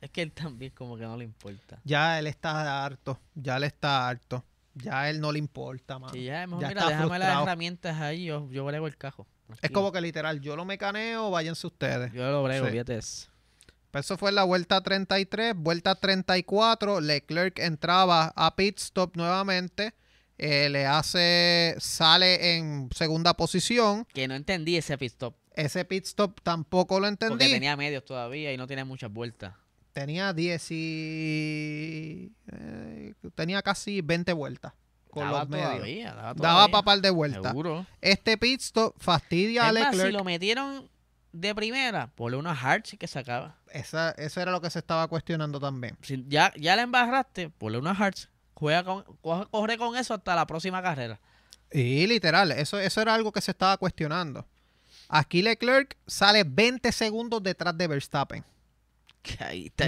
Es que él también como que no le importa. ya él está harto, ya él está harto. Ya a él no le importa, mano. Y ya, mejor, ya mira, está déjame las frustrado. herramientas ahí, yo, yo brego el cajo. Es como que literal, yo lo mecaneo, váyanse ustedes. Yo lo brego, Sí. fíjate. eso. Pues Eso fue en la vuelta 33, vuelta 34, Leclerc entraba a pit stop nuevamente, eh, le hace, sale en segunda posición, Que no entendí ese pit stop. ese pit stop tampoco lo entendí, Porque tenía medios todavía y no tenía muchas vueltas. tenía 10 y... eh, tenía casi 20 vueltas con daba los medios. todavía, daba Daba todavía. para par de vueltas. Seguro. Este pit stop fastidia a Es más, si Leclerc. lo metieron de primera, ponle unos hearts y que sacaba. Esa- eso era lo que se estaba cuestionando también. Si ya, ya la embarraste, ponle unos hearts. Juega con, coge- corre con eso hasta la próxima carrera. Y literal, eso, eso era algo que se estaba cuestionando. Aquí Leclerc sale 20 segundos detrás de Verstappen.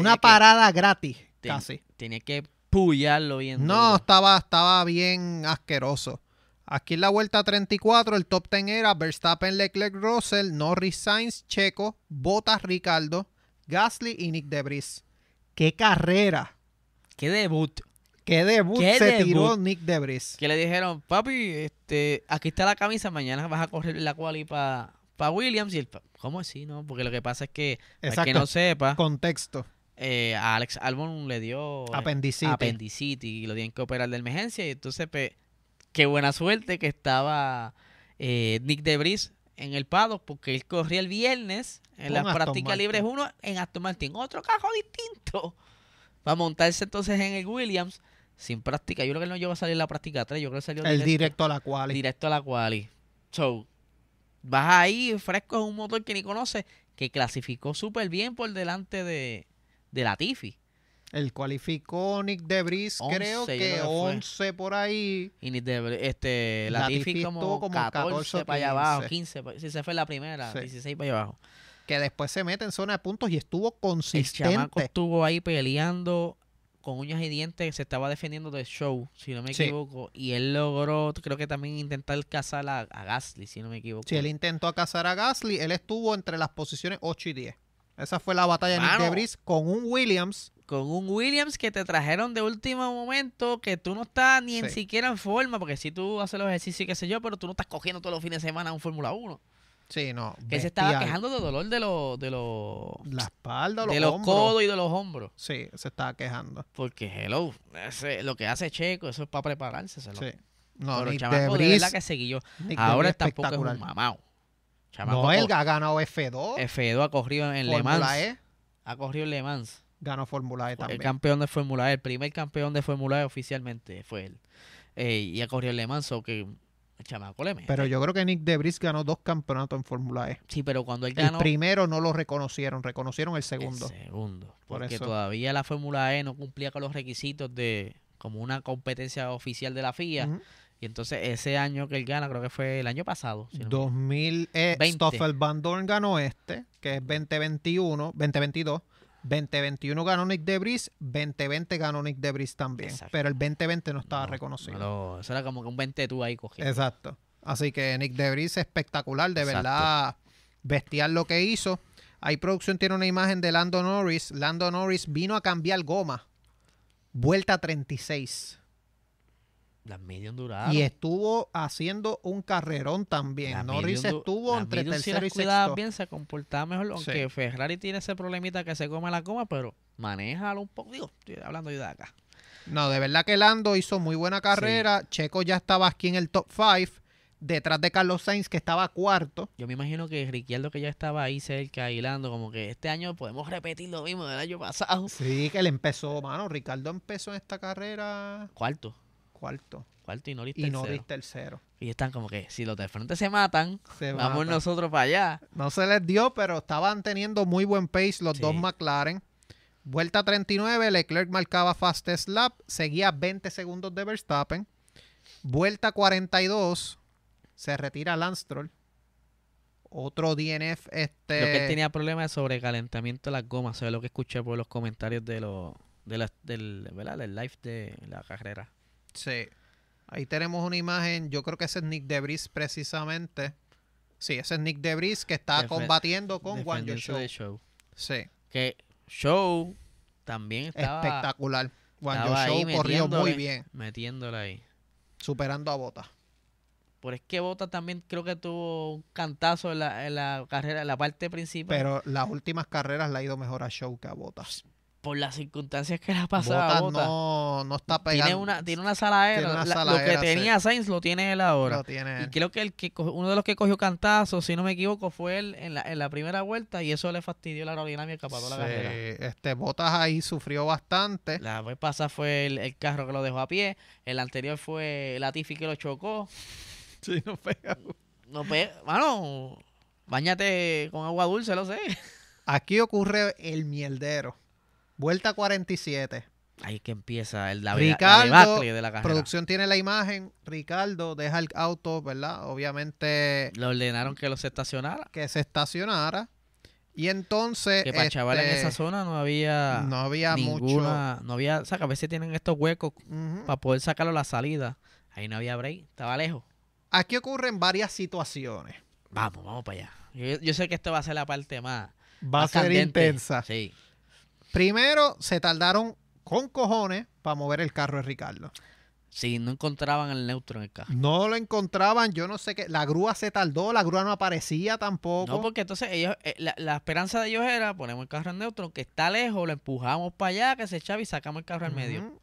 Una que- parada gratis, ten- casi. Tenía que pullarlo bien. No, duro. estaba, estaba bien asqueroso. Aquí en la vuelta 34, el top 10 era Verstappen, Leclerc, Russell, Norris, Sainz, Checo, Bottas, Ricardo, Gasly y Nick Debris. ¡Qué carrera! Qué debut. ¡Qué debut ¡Qué se debut! tiró Nick Debris! Que le dijeron, papi, este, aquí está la camisa, mañana vas a correr la quali para Williams. Y el, pa- ¿cómo así? No, porque lo que pasa es que, para que no sepa, Contexto. eh, a Alex Albon le dio eh, Apendicitis. apendicitis y lo tienen que operar de emergencia. Y entonces, pues, qué buena suerte que estaba eh, Nick Debris en el paddock porque él corría el viernes en las prácticas libres 1 en Aston Martin. Otro cajo distinto. Va a montarse entonces en el Williams sin práctica. Yo creo que él no llegó a salir la práctica 3. Yo creo que salió El directo, directo a la cual. directo a la quali. So, vas ahí fresco en un motor que ni conoce que clasificó súper bien por delante de, de la Tifi. El cualificó Nick Debris, 11, creo que que fue. 11 por ahí. Y ni de, este, la Latifi Tifi como, como 14, 14 o para allá abajo, 15. 15. pa- Si se fue la primera, Sí. 16 para allá abajo. Que después se mete en zona de puntos y estuvo El chamaco consistente. estuvo ahí peleando con uñas y dientes, se estaba defendiendo del show, si no me Sí. equivoco. Y él logró, creo que también intentar cazar a, a Gasly, si no me equivoco. Si él intentó cazar a Gasly, él estuvo entre las posiciones 8 y 10. Esa fue la batalla de Nick Mano. Debris con un Williams. Con un Williams que te trajeron de último momento, que tú no estás ni en Sí. siquiera en forma, porque si tú haces los ejercicios y qué sé yo, pero tú no estás cogiendo todos los fines de semana un Fórmula 1. Sí, no. Que se estaba quejando de dolor de los de los La espalda, los, de los hombros. codos y de los hombros. Sí, se estaba quejando. Porque, hello, ese- lo que hace Checo, eso es para prepararse. Sí. No, Pero el Nick chamaco de verdad que seguí yo. Nick Ahora tampoco es un mamado. Chamaco No, él ha ganado F2. F2 ha corrido en Le Mans. E. Ha corrido en Le Mans. Ganó Fórmula E Fue el también. campeón de Fórmula E. El primer campeón de Fórmula E oficialmente fue él. Eh, y ha corrido en Le Mans, o que el chamaco le mete. Pero yo creo que Nick Debris ganó dos campeonatos en Fórmula E. sí, pero cuando él El ganó... primero no lo reconocieron, reconocieron el segundo. El segundo. Por Porque eso. todavía la Fórmula E no cumplía con los requisitos de como una competencia oficial de la FIA. Y entonces ese año que él gana, creo que fue el año pasado. si no me 2000, eh, 20. Stoffel Van Dorn ganó este, que es 2021, 2022. 2021 ganó Nick Debris, 2020 ganó Nick Debris también. Exacto. Pero el 2020 no estaba No, reconocido. no eso era como que un 20 tú ahí cogiendo. Exacto. Así que Nick Debris espectacular, de Exacto. verdad, bestial lo que hizo. Ahí producción tiene una imagen de Lando Norris. Lando Norris vino a cambiar goma. Vuelta 36. Las medium duraron. Y estuvo haciendo un carrerón también. Las Norris medium estuvo entre medium, si tercero y sexto. bien, se comportaba mejor. Aunque Sí. Ferrari tiene ese problemita que se come la coma, pero manéjalo un poco. Digo, estoy hablando yo de acá. No, de verdad que Lando hizo muy buena carrera. Checo ya estaba aquí en el top 5. Detrás de Carlos Sainz, que estaba cuarto. Yo me imagino que Ricciardo, que ya estaba ahí cerca, hilando, como que este año podemos repetir lo mismo del año pasado. Sí, que él empezó, mano. Ricardo empezó en esta carrera Cuarto. Cuarto. Cuarto y Norris Y tercero. Norris tercero. Y están como que, si los de frente se matan, Se vamos mata. nosotros para allá. No se les dio, pero estaban teniendo muy buen pace los Sí. dos McLaren. Vuelta 39, Leclerc marcaba fastest lap, seguía 20 segundos de Verstappen. Vuelta 42, se retira Lance. Otro DNF, este... Creo que él tenía problemas de sobrecalentamiento de las gomas, eso es lo que escuché por los comentarios de los de la- del, ¿verdad? del live de la carrera. Sí. Ahí tenemos una imagen, yo creo que ese es Nick Debris precisamente. Sí, ese es Nick Debris que está combatiendo con Juan Show. Show. Sí, Que Show también estaba, espectacular. Juan Show corrió muy bien, metiéndola ahí. superando a Bota. Por es que Bota también creo que tuvo un cantazo en la, en la carrera, en la parte principal. Pero las últimas carreras le ha ido mejor a Show que a Bota. Por las circunstancias que le ha pasado a Bota Bota. no, no está pegando. tiene una, tiene una saladera. Tiene una La- saladera, lo que sí. tenía Sainz lo tiene él ahora. Lo tiene Y él. creo que el que uno de los que cogió cantazo, si no me equivoco, fue él en la, en la primera vuelta y eso le fastidió la aerodinámica para toda la Sí, carrera. este Botas ahí sufrió bastante. La vez pasada fue el, el carro que lo dejó a pie, el anterior fue Latifi que lo chocó. Sí, no pega. No pe mano, bañate con agua dulce, lo sé. Aquí ocurre el mierdero. Vuelta 47. Ahí es que empieza el la, Ricardo, la de la carrera. Producción tiene la imagen. Ricardo deja el auto, ¿verdad? Obviamente Le ordenaron que los estacionara. que se estacionara. Y entonces. Que para chaval en este, esa zona no había No había ninguna, no había, o sea, que a veces tienen estos huecos mucho. Para poder sacarlo a la salida. Ahí no había break, estaba lejos. Aquí ocurren varias situaciones. Vamos, vamos para allá. Yo, yo sé que esto va a ser la parte más, Va a ser candente. intensa. Sí. Primero, se tardaron con cojones para mover el carro de Ricardo. Sí, no encontraban el neutro en el carro. No lo encontraban, yo no sé qué. La grúa se tardó, la grúa no aparecía tampoco. No, porque entonces ellos, eh, la, la esperanza de ellos era ponemos el carro en neutro, que está lejos, lo empujamos para allá, que se echaba y sacamos el carro al medio.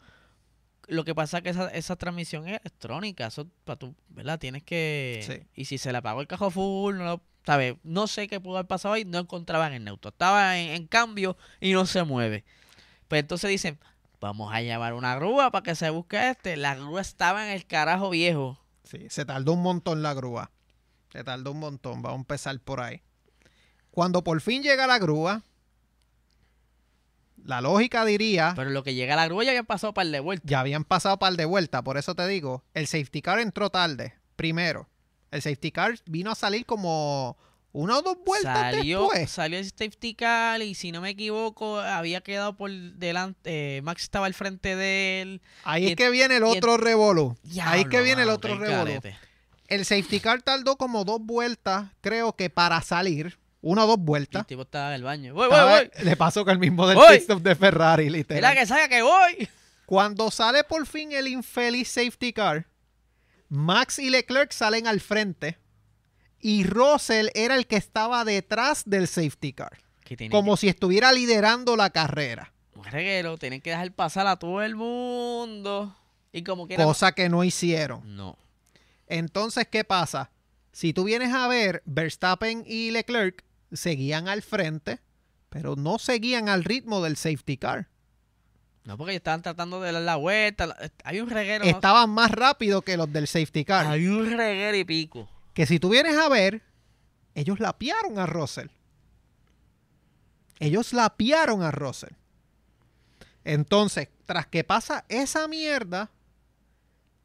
Lo que pasa es que esa, esa transmisión es electrónica, eso para tú, ¿verdad? Tienes que... Sí. Y si se le apagó el carro full, no lo... ¿sabes? No sé qué pudo haber pasado ahí, no encontraban el neutro. Estaba en, en cambio y no se mueve. Pues entonces dicen, vamos a llamar una grúa para que se busque este. La grúa estaba en el carajo viejo. Sí, se tardó un montón la grúa. Se tardó un montón. Vamos a empezar por ahí. Cuando por fin llega la grúa, la lógica diría, Pero lo que llega a la grúa ya habían pasado par de vueltas. ya habían pasado par de vueltas. Por eso te digo, el safety car entró tarde. Primero, el safety car vino a salir como una o dos vueltas Salió, después. salió el safety car y si no me equivoco había quedado por delante, eh, Max estaba al frente de él. Ahí es que viene el otro revolú. Ahí Diablo, que viene el otro revolú. El safety car tardó como dos vueltas, creo que para salir. Una o dos vueltas. el tipo estaba en el baño. Voy, voy, Estaba- voy. Le pasó que el mismo del pit stop de Ferrari, Mira literal. que salga que voy. Cuando sale por fin el infeliz safety car, Max y Leclerc salen al frente y Russell era el que estaba detrás del safety car, Que como si estuviera liderando la carrera, un reguero, tienen que dejar pasar a todo el mundo. Y como que cosa que no hicieron. No. Entonces, ¿qué pasa? Si tú vienes a ver, Verstappen y Leclerc seguían al frente, pero no seguían al ritmo del safety car. No, porque ellos estaban tratando de dar la vuelta. Había un reguero. no- Estaban más rápido que los del safety car. Había un reguero y pico. que si tú vienes a ver, ellos lapiaron a Russell. Ellos lapiaron a Russell. Entonces, tras que pasa esa mierda,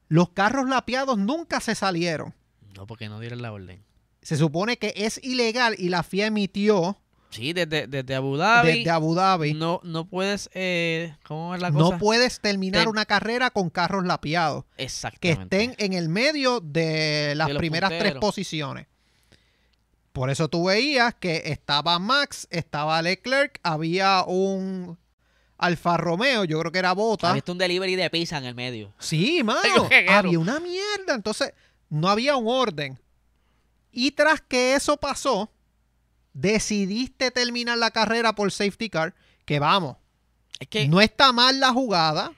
los carros lapiados nunca se salieron. No, porque no dieron la orden. Se supone que es ilegal y la FIA emitió Sí, desde, desde Abu Dhabi. desde Abu Dhabi. No, no puedes. Eh, ¿Cómo es la No cosa? puedes terminar Te- una carrera con carros lapiados que Exactamente. estén en el medio de las De primeras tres posiciones. Por eso tú veías que estaba Max, estaba Leclerc, había un Alfa Romeo, yo creo que era Bota. Había un delivery de pizza en el medio. Sí, mano. Había una mierda. Entonces, no había un orden. Y tras que eso pasó, decidiste terminar la carrera por safety car. Que vamos, Es que no está mal la jugada,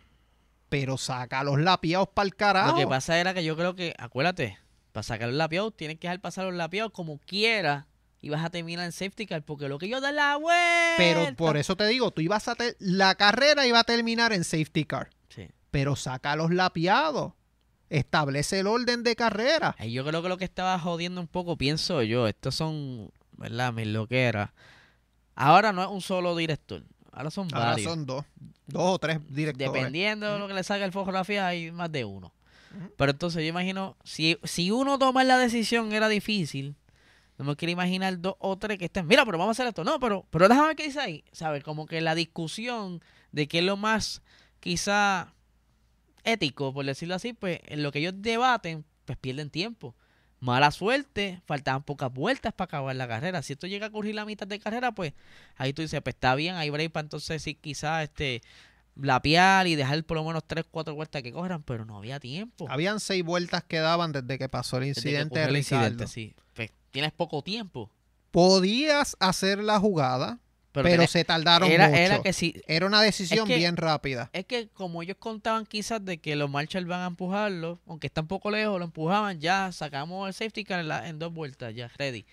pero saca los lapiados para el carajo. lo que pasa era que yo creo que, acuérdate, para sacar los lapiados tienes que dejar pasar los lapiados como quiera y vas a terminar en safety car porque lo que yo da la vuelta. Pero por eso te digo, tú ibas a la carrera iba a terminar en safety car, Sí. pero saca los lapiados. Establece el orden de carrera. Yo creo que lo que estaba jodiendo un poco, pienso yo, estos son, ¿verdad? Mis loqueras. Ahora no es un solo director. Ahora son Ahora varios. son dos. Dos o tres directores. Dependiendo de lo que le salga el fotografía, hay más de uno. Pero entonces yo imagino, si, si uno tomar la decisión era difícil, no me quiero imaginar dos o tres que estén, mira, pero vamos a hacer esto. No, pero, pero déjame ver qué dice ahí. ¿Sabes? Como que la discusión de qué es lo más quizá ético, por decirlo así, pues en lo que ellos debaten, pues pierden tiempo. Mala suerte, faltaban pocas vueltas para acabar la carrera. Si esto llega a ocurrir la mitad de carrera, pues ahí tú dices, pues está bien, hay break para entonces sí quizás este lapear y dejar por lo menos tres, cuatro vueltas que corran, pero no había tiempo. Habían seis vueltas que daban desde que pasó el Desde que incidente el incidente, sí. Pues, tienes poco tiempo. Podías hacer la jugada, Pero, pero, tenés- se tardaron era, mucho. era que sí. Era una decisión Es que- bien rápida. Es que como ellos contaban quizás de que los Marshall van a empujarlo, aunque está un poco lejos, lo empujaban, ya sacamos el safety car en, la- en dos vueltas, ya ready.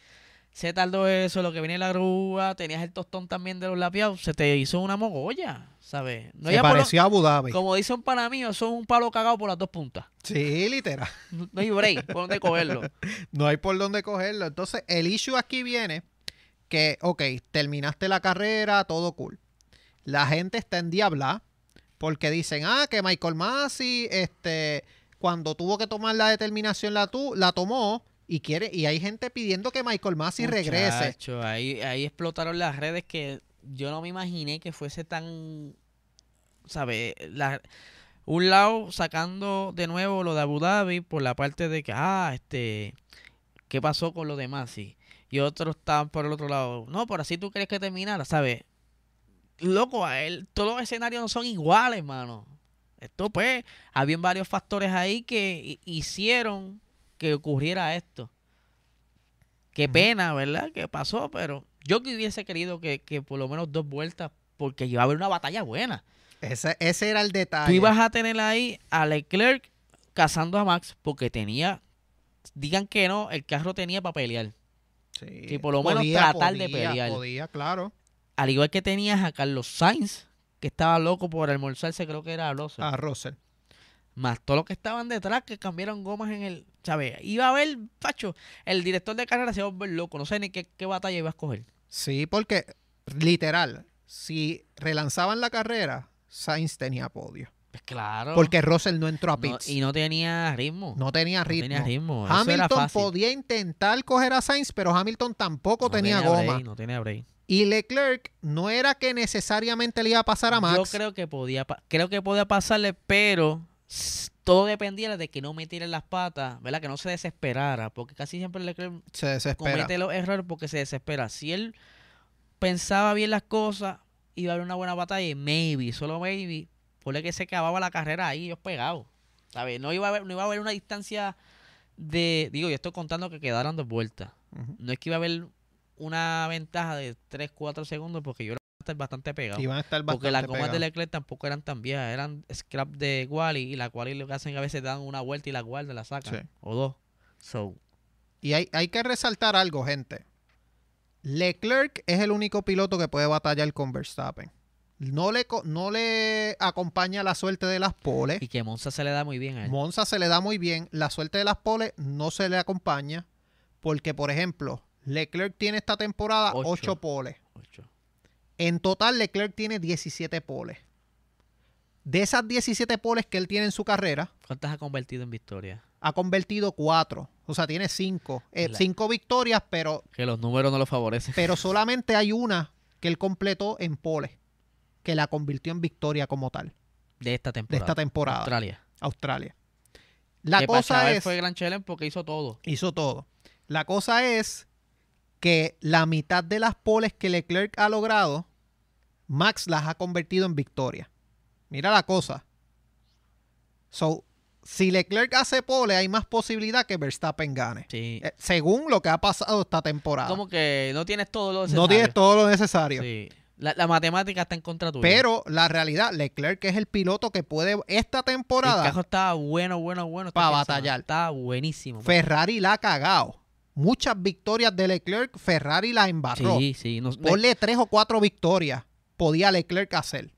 Se tardó eso, lo que viene la grúa, tenías el tostón también de los lapiados, se te hizo una mogolla, ¿sabes? No se por lo- pareció a Abu Dhabi. como dicen para mí, eso es un palo cagado por las dos puntas. Sí, literal. No no hay break por dónde cogerlo. No hay por dónde cogerlo. Entonces, el issue aquí viene que, ok, terminaste la carrera, todo cool. La gente está en diabla porque dicen, ah, que Michael Massey, este, cuando tuvo que tomar la determinación, la, tu, la tomó y quiere, y hay gente pidiendo que Michael Massey regrese. Muchacho, ahí, ahí explotaron las redes que yo no me imaginé que fuese tan, ¿sabes? La, un lado sacando de nuevo lo de Abu Dhabi por la parte de que, ah, este, ¿qué pasó con lo demás? Sí. Y otros estaban por el otro lado, no, por así tú crees que terminara, ¿sabes? Loco, a él, todos los escenarios no son iguales, mano. Esto pues, habían varios factores ahí que hi- hicieron que ocurriera esto. Qué pena, ¿verdad? Que pasó, pero yo que hubiese querido que, que por lo menos dos vueltas, porque iba a haber una batalla buena. Ese, ese era el detalle. Tú ibas a tener ahí a Leclerc cazando a Max porque tenía, digan que no, el carro tenía para pelear. Sí, por lo menos tratar de pelear. Podía, claro. Al igual que tenías a Carlos Sainz, que estaba loco por almorzarse, creo que era. A Russell. Más todos los que estaban detrás que cambiaron gomas en el. ¿Sabes? Iba a haber, Pacho, el director de carrera se iba a volver loco. No sé ni qué, qué batalla iba a escoger. Sí, porque literal, si relanzaban la carrera, Sainz tenía podio. Claro. Porque Russell no entró a No, pits. y no tenía ritmo. no tenía No ritmo. tenía ritmo. Hamilton podía intentar coger a Sainz, pero Hamilton tampoco No tenía, goma. break, no tenía break. Y Leclerc no era que necesariamente le iba a pasar a Max. Yo creo que podía creo que podía pasarle, pero todo dependía de que no metiera las patas, ¿verdad? Que no se desesperara, porque casi siempre Leclerc Se desespera. comete los errores porque se desespera. Si él pensaba bien las cosas, iba a haber una buena batalla y maybe, solo maybe, por que se acababa la carrera ahí ellos pegados. ¿Sabes? No iba a haber, no iba a haber una distancia de, digo, yo estoy contando que quedaron dos vueltas. No es que iba a haber una ventaja de 3, 4 segundos porque yo iba a estar bastante pegado. Iban a estar Porque bastante las gomas de. Leclerc tampoco eran tan viejas, eran scrap de Wally y la Wally lo que hacen a veces dan una vuelta y la guardan, la sacan. Sí. O dos. So, Y hay, hay que resaltar algo, gente. Leclerc es el único piloto que puede batallar con Verstappen. No le, co- no le acompaña la suerte de las poles. y que Monza se le da muy bien a él. Monza se le da muy bien. La suerte de las poles no se le acompaña. Porque, por ejemplo, Leclerc tiene esta temporada Ocho. 8 poles. Ocho. En total, Leclerc tiene 17 poles. De esas 17 poles que él tiene en su carrera, ¿Cuántas ha convertido en victoria? ha convertido 4. O sea, tiene 5. La- 5 victorias, pero, Que los números no lo favorecen. pero solamente hay una que él completó en poles. Que la convirtió en victoria como tal. De esta De temporada. esta temporada. Australia. Australia. La que cosa es... fue Gran Chelem porque hizo todo. hizo todo. La cosa es que la mitad de las poles que Leclerc ha logrado, Max las ha convertido en victoria. Mira la cosa. So, si Leclerc hace pole, hay más posibilidad que Verstappen gane. Sí. Eh, según lo que ha pasado esta temporada. Como que no tienes todo lo no necesario. tienes todo lo necesario. Sí. La, la matemática está en contra tuya. Pero la realidad, Leclerc es el piloto que puede esta el temporada. carro estaba bueno, bueno, bueno. esta Pa' semana. batallar. Estaba buenísimo. Ferrari la ha cagado. Muchas victorias de Leclerc, Ferrari la embarró. Sí, sí. No, Ponle tres o cuatro victorias. Podía Leclerc hacer.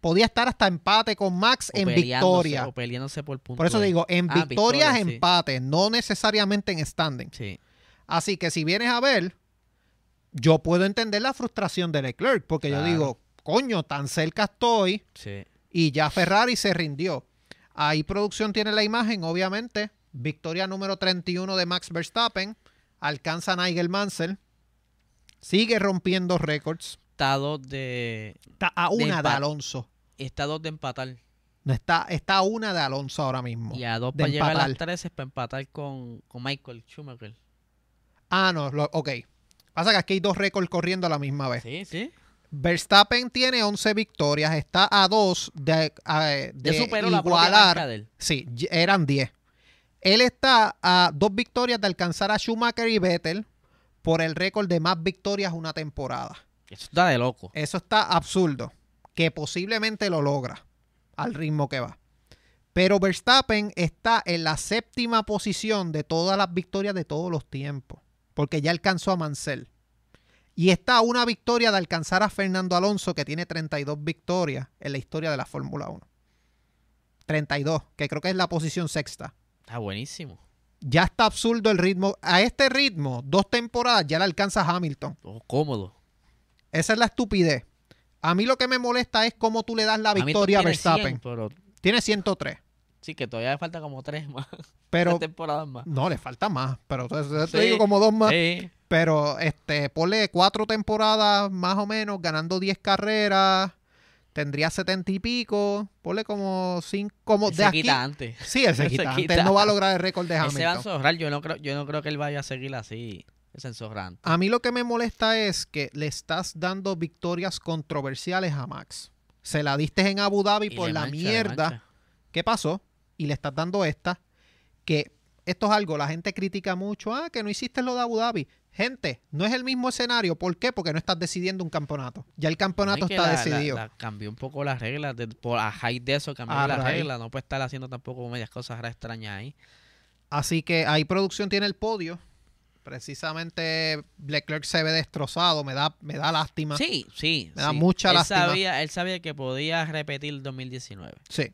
Podía estar hasta empate con Max O en victoria. O peleándose por puntos. Por eso digo, en Ah, victorias, sí. empate, no necesariamente en standing. Sí. Así que si vienes a ver, yo puedo entender la frustración de Leclerc, porque yo digo, coño, tan cerca estoy. Sí. Y ya Ferrari se rindió. Ahí producción tiene la imagen, obviamente. Victoria número 31 de Max Verstappen. Alcanza a Nigel Mansell. Sigue rompiendo récords. Está a dos de. Está a una de Alonso. Está a dos de empatar. No está, está a una de Alonso ahora mismo. Y a dos de para llegar a las empatar. 13 para empatar con, con Michael Schumacher. Ah, no, lo- ok. Pasa que aquí hay dos récords corriendo a la misma vez. Sí, sí. Verstappen tiene 11 victorias, está a dos de, a- de superó la igualar. de él. Sí, eran 10. Él está a dos victorias de alcanzar a Schumacher y Vettel por el récord de más victorias una temporada. Eso está de loco. Eso está absurdo. Que posiblemente lo logra al ritmo que va. Pero Verstappen está en la séptima posición de todas las victorias de todos los tiempos. Porque ya alcanzó a Mansell. Y está a una victoria de alcanzar a Fernando Alonso, que tiene 32 victorias en la historia de la Fórmula 1. 32, que creo que es la posición sexta. Está buenísimo. Ya está absurdo el ritmo. A este ritmo, dos temporadas ya le alcanza a Hamilton. Todo cómodo. Esa es la estupidez. A mí lo que me molesta es cómo tú le das la victoria a Verstappen. 100, pero Tiene 103. Sí, que todavía le falta como tres más. Pero tres temporadas más. no, le falta más. Pero entonces te Sí, digo como dos más. Sí. Pero este, ponle cuatro temporadas más o menos, ganando 10 carreras. Tendría 70 y pico. Ponle como 5. Como Él de se aquí. quita antes. Sí, él se quita. antes. quita. Él no va a lograr el récord de Él se va a Hamilton. Yo no creo, yo no creo que él vaya a seguir así. Es enzorrante. A mí lo que me molesta es que le estás dando victorias controversiales a Max. Se la diste en Abu Dhabi Y por la mancha, mierda. ¿Qué pasó? Y le estás dando esta. Que esto es algo, la gente critica mucho. Ah, que no hiciste lo de Abu Dhabi. Gente, no es el mismo escenario. ¿Por qué? Porque no estás decidiendo un campeonato. Ya el campeonato No, y que está la- decidido. la- cambió un poco las reglas. de- por a raíz de eso cambió las reglas. No puede estar haciendo tampoco medias cosas extrañas ahí. Así que ahí producción tiene el podio. Precisamente Leclerc se ve destrozado. Me da, me da lástima. Sí, sí. Me da sí. mucha él lástima. Sabía, él sabía que podía repetir 2019. Sí.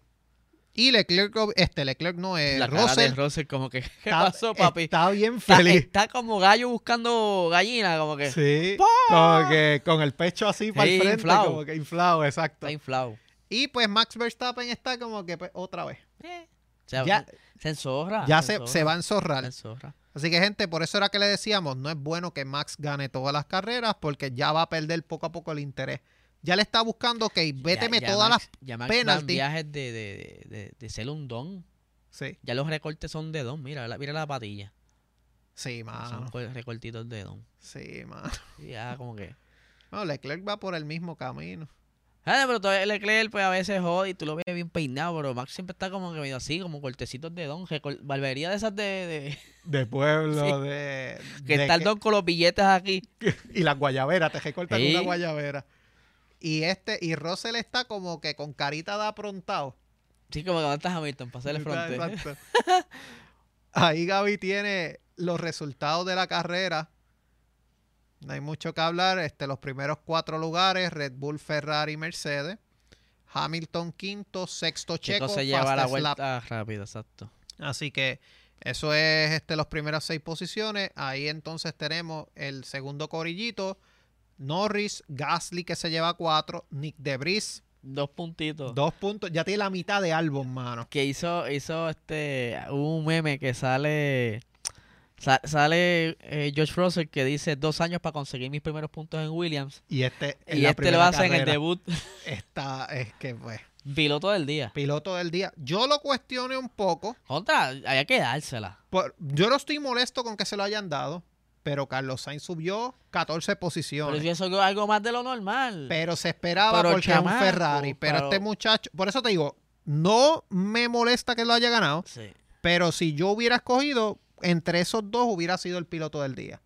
Y Leclerc, este Leclerc no es la cara de Russell. Russell como que, ¿qué está- pasó, papi? Está bien feliz. está como gallo buscando gallina, como que Sí, como que con el pecho así para el frente, inflado. como que inflado, exacto. está inflado. Y pues Max Verstappen está como que pues, otra vez. Eh, se, Ya- se enzorra. Ya se, enzorra, se va a se enzorrar. enzorra. Así que gente, por eso era que le decíamos, no es bueno que Max gane todas las carreras porque ya va a perder poco a poco el interés. Ya le está buscando, ok, véteme Ya- ya todas Max- Ya Max penalty. viajes de, de, de, de ser un don. las... Sí, Ya los recortes son de don. Mira, la, mira la patilla. sí, son mano. co- recortitos de don. Sí, mano. Y ya como que... No, Leclerc va por el mismo camino. Ah, pero todavía Leclerc pues a veces jode y tú lo ves bien peinado, pero Max siempre está como que medio así, como cortecitos de don, barbería de esas de, de- De pueblo, Sí. de... que de está el que- don con los billetes aquí. Y las guayaberas, te recortan Sí. una guayabera. Y este, y Russell está como que con carita de aprontado. Sí, como que ¿dónde estás Hamilton? Para hacerle fronte. Exacto. Ahí Gaby tiene los resultados de la carrera. No hay mucho que hablar. Este, los primeros cuatro lugares, Red Bull, Ferrari, Mercedes. Hamilton quinto, sexto Checo Checo, se lleva la vuelta rápido, exacto. Así que eso es este, las primeras seis posiciones. Ahí entonces tenemos el segundo corillito. Norris, Gasly que se lleva cuatro, Nick Debris, Dos puntitos. dos puntos. Ya tiene la mitad de álbum, mano. Que hizo, hizo este, un meme que sale, sa- sale eh, George Russell que dice dos años para conseguir mis primeros puntos en Williams. Y este, y este lo hace en el debut, Está, es que pues, piloto del día. piloto del día. Yo lo cuestioné un poco. Contra, había que dársela. por- yo no estoy molesto con que se lo hayan dado, pero Carlos Sainz subió 14 Pero posiciones. si eso es algo más de lo normal. Pero se esperaba Pero, porque es un Ferrari. Pero, pero- este muchacho, por eso te digo, no me molesta que lo haya ganado, Sí. pero si yo hubiera escogido, entre esos dos hubiera sido el piloto del día.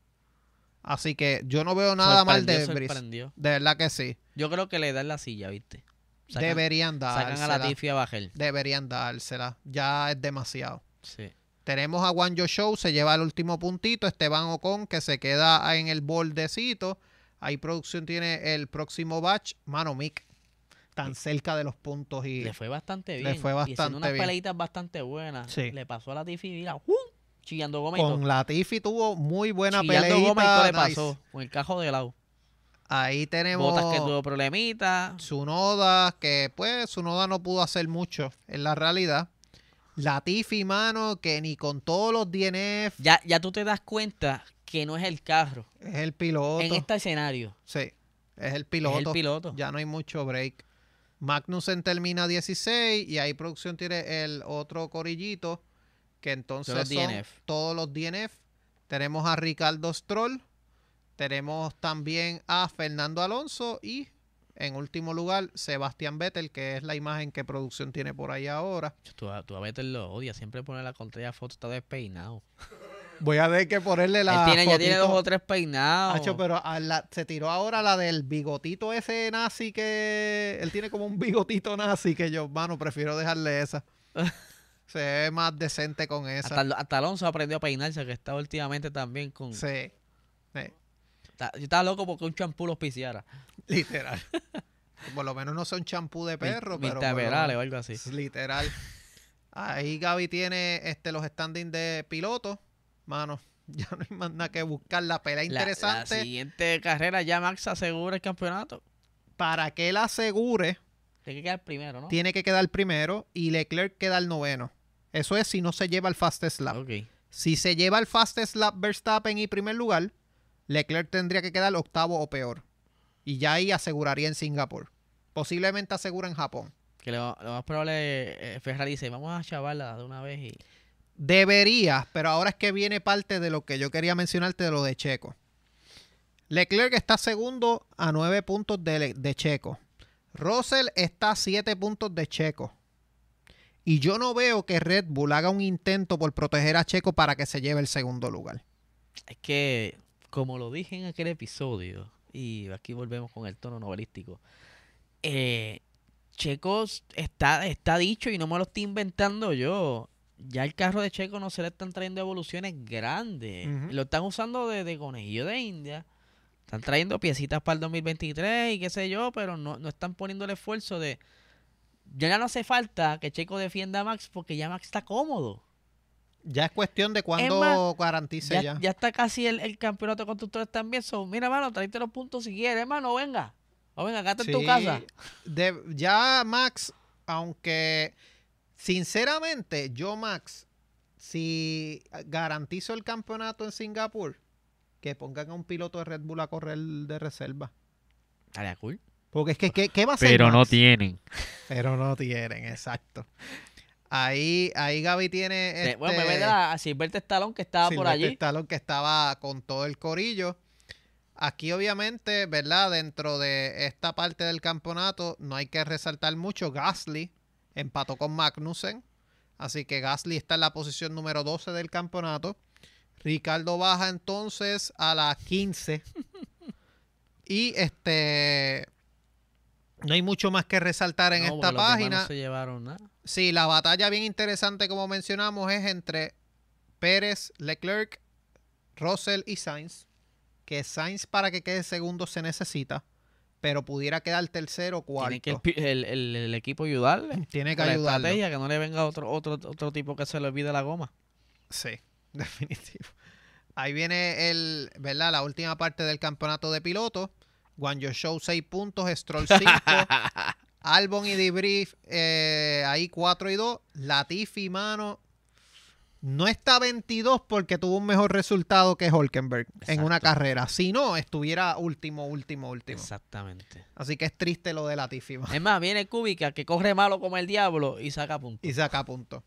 Así que yo no veo nada mal de Brice. De verdad que sí. Yo creo que le dan la silla, ¿viste? Sacan, Deberían sacan a la dársela. Tiffy a Bajel. Deberían dársela. Ya es demasiado. Sí. Tenemos a Wanjo Show, se lleva el último puntito. Esteban Ocon, que se queda en el bordecito. Ahí producción tiene el próximo batch. Mano, Mick, tan cerca de los puntos y Le fue bastante Le bien. fue y bastante haciendo unas bien. peleitas bastante buenas. Sí. Le pasó a la Tiffy, mira, ¡uh! chillando y todo. con Latifi tuvo muy buena chillando peleita. y le nice. pasó. Con el cajo de lado. Ahí tenemos Botas que tuvo problemitas. Sunoda, que pues Sunoda no pudo hacer mucho en la realidad. Latifi, mano, que ni con todos los DNF Ya, ya tú te das cuenta que no es el carro. es el piloto. En este escenario. Sí, es el piloto. Es el piloto. Ya no hay mucho break. Magnussen termina 16 y ahí producción tiene el otro corillito que entonces los son DNF. todos los DNF. Tenemos a Ricardo Stroll, tenemos también a Fernando Alonso y en último lugar Sebastián Vettel, que es la imagen que producción tiene por ahí ahora. Tú, a- tú a Vettel lo odia. Siempre pone la contraria foto, está despeinado. Voy a tener que ponerle la Él tiene, ya tiene dos o tres peinados. Hacho, pero a la- se tiró ahora la del bigotito ese nazi que él tiene como un bigotito nazi que yo, mano, prefiero dejarle esa. Se ve más decente con esa. hasta, hasta Alonso aprendió a peinarse, que está últimamente también con... Sí, sí, yo estaba loco porque un champú lo auspiciara. literal. por lo menos no son champú de perro, pero por lo Perales o algo así. literal. Ahí Gaby tiene este los standings de piloto. Mano, ya no hay más nada que buscar. La pelea La- interesante La, siguiente carrera ya Max asegura el campeonato. para que él asegure Tiene que quedar primero, ¿no? tiene que quedar primero y Leclerc queda el noveno. Eso es si no se lleva el fastest lap. Ok. Si se lleva el fastest lap Verstappen y primer lugar, Leclerc tendría que quedar octavo o peor. Y ya ahí aseguraría en Singapur. Posiblemente asegura en Japón. Que lo, lo más probable eh, Ferrari dice, vamos a chavarla de una vez y... Debería, pero ahora es que viene parte de lo que yo quería mencionarte de lo de Checo. Leclerc está segundo a nueve puntos de, de Checo. Russell está a siete puntos de Checo. Y yo no veo que Red Bull haga un intento por proteger a Checo para que se lleve el segundo lugar. Es que, como lo dije en aquel episodio, y aquí volvemos con el tono novelístico, eh, Checo está, está dicho y no me lo estoy inventando yo. Ya el carro de Checo no se le están trayendo evoluciones grandes. Lo están usando de, de conejillo de India. Están trayendo piecitas para el 2023 y qué sé yo, pero no, no están poniendo el esfuerzo de... Ya no hace falta que Checo defienda a Max porque ya Max está cómodo. Ya es cuestión de cuándo garantice Ya, ya. ya está casi el, el campeonato de constructores también. So, mira, mano, tráete los puntos si quieres, hermano, venga. O venga, acá en tu Sí, casa. de- ya Max, aunque sinceramente yo Max, si garantizo el campeonato en Singapur, que pongan a un piloto de Red Bull a correr de reserva. Estaría cool. Porque es que, ¿qué, qué va a hacer Pero no tienen. Pero no tienen, exacto. Ahí, ahí Gaby tiene este, Bueno, me ve a, a Silvestre Stallone que estaba por allí. Stallone que estaba con todo el corillo. Aquí obviamente, ¿verdad? Dentro de esta parte del campeonato no hay que resaltar mucho. Gasly empató con Magnussen. Así que Gasly está en la posición número 12 del campeonato. Ricardo baja entonces a la 15. y este... No hay mucho más que resaltar en No, esta los demás página. No se llevaron nada. Sí, la batalla bien interesante, como mencionamos, es entre Pérez, Leclerc, Russell y Sainz. Que Sainz para que quede segundo se necesita, pero pudiera quedar tercero o cuarto. Tiene que el, el, el- el equipo ayudarle. Tiene que ayudarlo. estrategia, que no le venga otro, otro, otro tipo que se le olvide la goma. Sí, definitivo. Ahí viene el, ¿verdad? La última parte del campeonato de pilotos. Guanyo Show 6 puntos, Stroll 5, Albon y Debrief eh, ahí 4 y 2. Latifi, mano, no está 22 porque tuvo un mejor resultado que Hulkenberg en una carrera. Si no, estuviera último, último, último. Exactamente. Así que es triste lo de Latifi, mano. Es más, viene Kubica que corre malo como el diablo y saca puntos. Y saca puntos.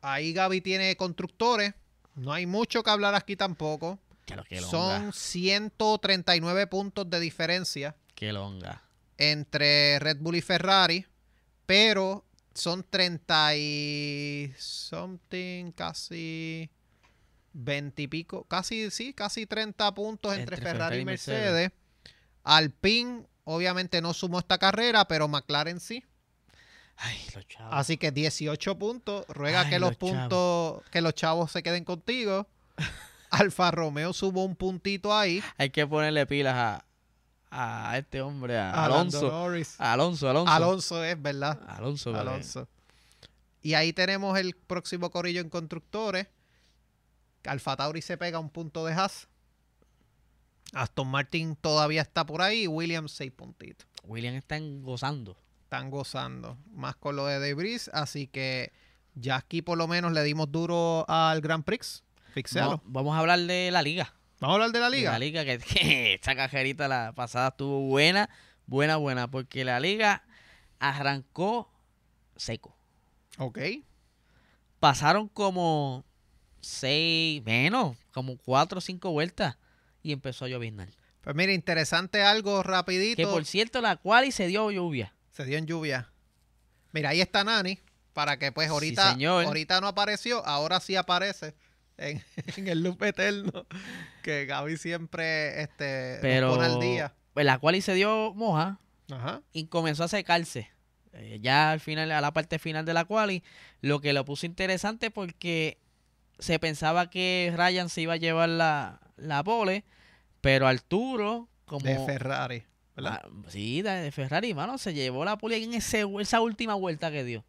Ahí Gaby tiene constructores. No hay mucho que hablar aquí tampoco. Que. Son 139 puntos de diferencia Que longa. Entre Red Bull y Ferrari, pero son 30 y something, casi 20 y pico, casi, sí, casi 30 puntos entre, Entre Ferrari, Ferrari y Mercedes. Mercedes. Alpine obviamente no sumó esta carrera, pero McLaren sí. Ay, los chavos. Así que 18 puntos. Ruega Ay, que los los puntos, que los chavos se queden contigo. Alfa Romeo subo un puntito ahí. Hay que ponerle pilas a, a este hombre, a, Alonso. A Alonso, Alonso. Alonso es, ¿verdad? Alonso, vale. Alonso. Y ahí tenemos el próximo corillo en constructores. Alfa Tauri se pega un punto de Haas. Aston Martin todavía está por ahí. Williams, 6 puntitos. William está gozando. Están gozando. Más con lo de Debris. Así que ya aquí por lo menos le dimos duro al Grand Prix. Fixéalo. No, vamos a hablar de la liga. Vamos a hablar de la De liga. La liga, que, que esta cajerita la pasada estuvo buena, buena, buena, porque la liga arrancó seco. Ok. Pasaron como seis, menos, como cuatro o cinco vueltas y empezó a lloviznar. Pues mira, interesante algo rapidito. Que por cierto, la cual y se dio lluvia. Se dio en lluvia. Mira, ahí está Nani. Para que pues ahorita, ahorita no apareció, ahora sí aparece en, en el loop eterno. Que Gaby siempre este, Pero pone al día. pues, la cual y se dio moja Ajá. y comenzó a secarse. Eh, ya al final, a la parte final de la quali, lo que lo puso interesante porque se pensaba que Ryan se iba a llevar la, la pole, pero Arturo, como... De Ferrari. ¿verdad? Ah, sí, de, de Ferrari, mano, se llevó la pole en ese, esa última vuelta que dio.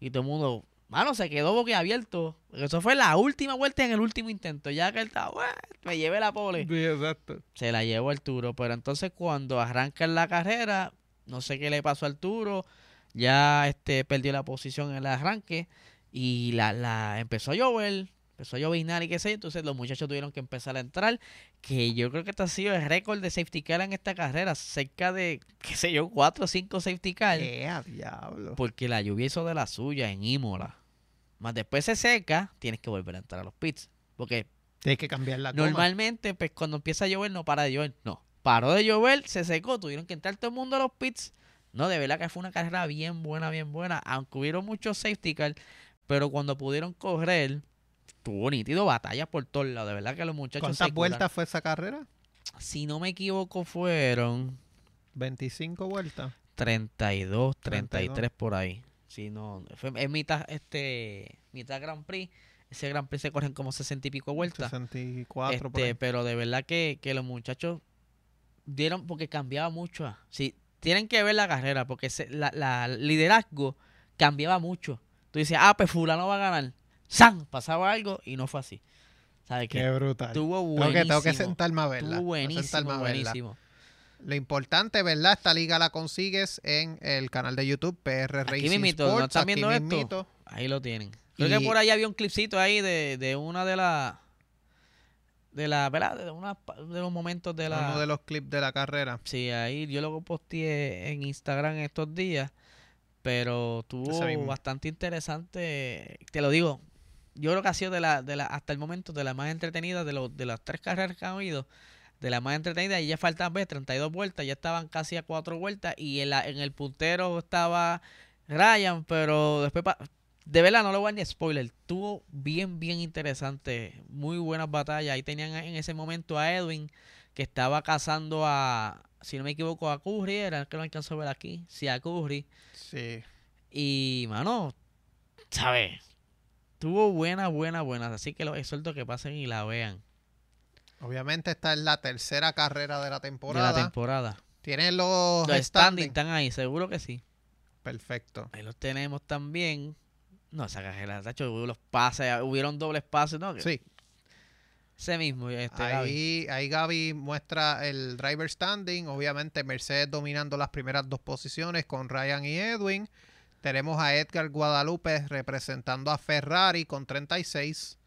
Y todo el mundo, mano, se quedó boquiabierto. Eso fue la última vuelta en el último intento. Ya que él estaba, "Ué, me llevé la pole Sí, exacto. se la llevó Arturo. Pero entonces cuando arrancan la carrera, no sé qué le pasó a Arturo, ya este perdió la posición en el arranque y la, la empezó a llover, empezó a lloviznar y qué sé yo, entonces los muchachos tuvieron que empezar a entrar, que yo creo que este ha sido el récord de safety car en esta carrera, cerca de, qué sé yo, cuatro o cinco safety car, ¡Qué a diablo! porque la lluvia hizo de la suya en Imola. Más después se seca, tienes que volver a entrar a los pits, porque Tienes que cambiar la. Normalmente, pues cuando empieza a llover, no para de llover. No. Paró de llover, se secó, tuvieron que entrar todo el mundo a los pits. No, de verdad que fue una carrera bien buena, bien buena. Aunque hubieron muchos safety car, pero cuando pudieron correr, tuvo nítido batallas por todos lados. De verdad que los muchachos. ¿Cuántas vueltas fue esa carrera? Si no me equivoco, fueron 25 vueltas. 32, 32. 33 por ahí. Si no, fue, es mitad, este, mitad Grand Prix. Ese Grand Prix se corren como 60 y pico vueltas. 64 por Este, ahí. pero de verdad que, que los muchachos dieron porque cambiaba mucho. ah. Sí, tienen que ver la carrera porque se- la, la liderazgo cambiaba mucho. Tú dices, ah, pues fulano va a ganar. ¡San! Pasaba algo y no fue así. ¿Sabes Qué qué? brutal. Tengo buenísimo. que, tengo que sentarme a verla. Tengo que sentarme buenísimo, a verla. buenísimo. Lo importante, ¿verdad? Esta liga la consigues en el canal de YouTube PR Aquí Racing mismito, ¿no Sports. están aquí viendo esto? Ahí lo tienen. Creo Y- que por ahí había un clipcito ahí de, de una de las... De la, ¿verdad? De, una, de los momentos de la... Uno de los clips de la carrera. Sí, ahí yo lo posteé en Instagram estos días, pero tuvo bastante interesante. Te lo digo, yo creo que ha sido de la, de la, hasta el momento de la más entretenida de, los de las tres carreras que han habido, de la más entretenida. Y ya faltaban ¿ves? 32 vueltas, ya estaban casi a cuatro vueltas. Y en, la, en el puntero estaba Ryan, pero después, de verdad, no le voy a dar ni spoiler. Tuvo bien, bien interesante, muy buenas batallas. Ahí tenían en ese momento a Edwin que estaba cazando a, si no me equivoco, a Curry, era el que lo alcanzó a ver aquí, sí, a Curry. Sí. Y, mano, ¿sabes? Tuvo buena, buena, buena. Así que los exhorto que pasen y la vean Obviamente esta es la tercera carrera de la temporada. de la temporada. Tienen los, Los standings standings. están ahí, seguro que sí. Perfecto. Ahí los tenemos también. No, esa carrera, tacho, hubo los pases, hubieron dobles pases, ¿no? Sí. Ese mismo, este, Gaby. Ahí, ahí Gaby muestra el driver standing. Obviamente Mercedes dominando las primeras dos posiciones con Ryan y Edwin. Tenemos a Edgar Guadalupe representando a Ferrari con 36.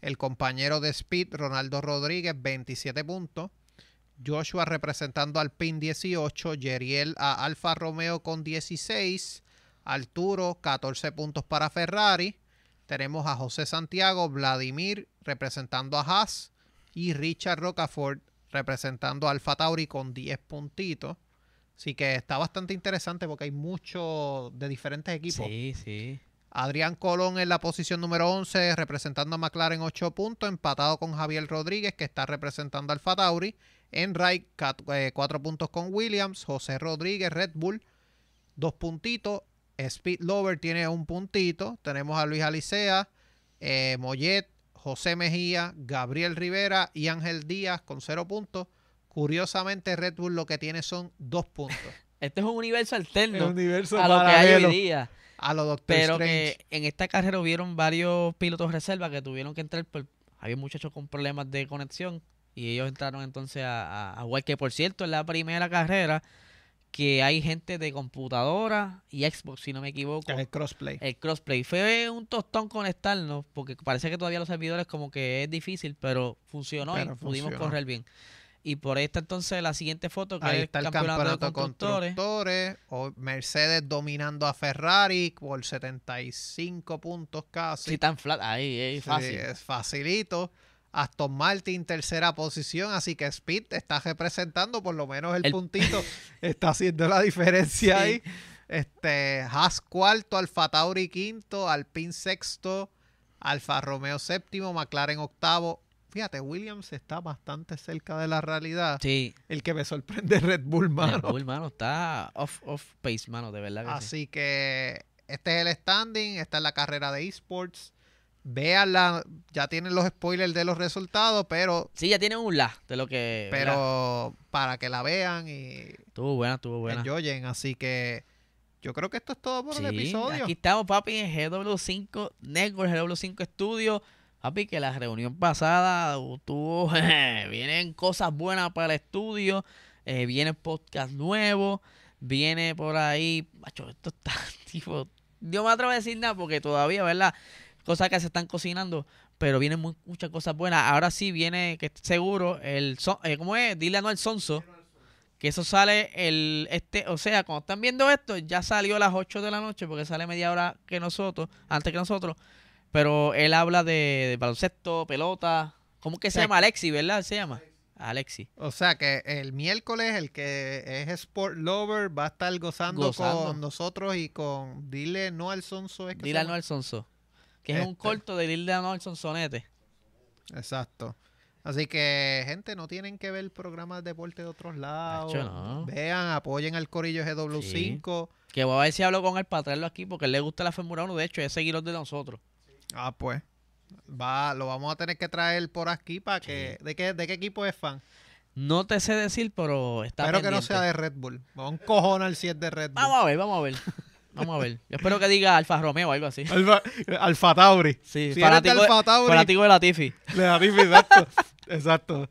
El compañero de Speed, Ronaldo Rodríguez, 27 puntos. Joshua representando al PIN 18. Yeriel a Alfa Romeo con 16. Arturo, 14 puntos para Ferrari. Tenemos a José Santiago, Vladimir representando a Haas y Richard Rocafort representando a Alfa Tauri con 10 puntitos. Así que está bastante interesante porque hay muchos de diferentes equipos. Sí, sí. Adrián Colón en la posición número 11 representando a McLaren 8 puntos, empatado con Javier Rodríguez que está representando a Alfa Tauri. En Ray 4 puntos con Williams, José Rodríguez Red Bull 2 puntitos, Speed Lover tiene un puntito, tenemos a Luis Alicea, eh, Mollet, José Mejía, Gabriel Rivera y Ángel Díaz con 0 puntos. Curiosamente Red Bull lo que tiene son 2 puntos. Este es un universo alterno universo a lo que hay hoy día. A lo Doctor Pero Strange. que en esta carrera hubieron varios pilotos reserva que tuvieron que entrar por... Había muchachos con problemas de conexión Y ellos entraron entonces a, a, a que por cierto, es la primera carrera que hay gente de computadora y Xbox, si no me equivoco. El crossplay. El crossplay. Fue un tostón conectarnos, porque parece que todavía los servidores como que es difícil, pero funcionó Pero y pudimos funcionó. correr bien. Y por esta entonces la siguiente foto que Ahí es está el campeonato, campeonato de constructores. constructores. o Mercedes dominando a Ferrari por 75 puntos casi. Sí, tan flat, ahí, Sí, fácil. es facilito. Aston Martin tercera posición, así que Speed está representando por lo menos el, El- puntito, está haciendo la diferencia Sí. ahí. Este, Haas cuarto, Alfa Tauri quinto, Alpine sexto, Alfa Romeo séptimo, McLaren octavo. Fíjate, Williams está bastante cerca de la realidad. Sí, El que me sorprende es Red Bull, mano. Red Bull, mano, está off, off pace, mano, de verdad que sí. Así que este es el standing, esta es la carrera de esports. Véanla, ya tienen los spoilers de los resultados, pero Sí, ya tienen un la de lo que... ¿verdad? pero para que la vean y Estuvo buena, estuvo buena. enjoyen. Así que yo creo que esto es todo por el Sí, episodio. Aquí estamos, papi, en GW5 Network, GW5 Studio. Papi, que la reunión pasada tuvo. vienen cosas buenas para el estudio. eh, viene podcast nuevo. Viene por ahí. Macho, esto está tipo. Yo me atrevo a decir nada porque todavía, ¿verdad? Cosas que se están cocinando. Pero vienen mu- muchas cosas buenas. Ahora sí viene, que seguro, el. son- eh, ¿Cómo es? Dile a Noel Sonso. Que eso sale el este, o sea, cuando están viendo esto, ya salió a las 8 de la noche, porque sale media hora que nosotros, antes que nosotros. Pero él habla de, de baloncesto, pelota. ¿Cómo que se Sí. llama? Alexi, ¿verdad? Se llama. Alexi. O sea que el miércoles el que es Sport Lover va a estar gozando, Gozando. con nosotros y con Dile no al Sonso. ¿es que Dile a llama? Noel Sonso. Que es un Este. corto de Dile a Noel Sonsonete. Exacto. Así que, gente, no tienen que ver programas de deporte de otros lados. Nacho, no. Vean, apoyen al Corillo GW5. Que voy a ver si hablo con él para traerlo aquí, porque él le gusta la Fórmula 1. De hecho, es seguidor de nosotros. Ah, pues. Va, lo vamos a tener que traer por aquí para que. ¿De qué, ¿De qué equipo es fan? No te sé decir, pero está Espero que no sea de Red Bull. Vamos a encojonar si es de Red Bull. Vamos a ver, vamos a ver. Vamos a ver. Yo espero que diga Alfa Romeo o algo así. Alfa, Alfa Tauri. Sí, Si eres de fanático, Alfa Tauri, fanático de la Tifi. de la Tifi, exacto. exacto.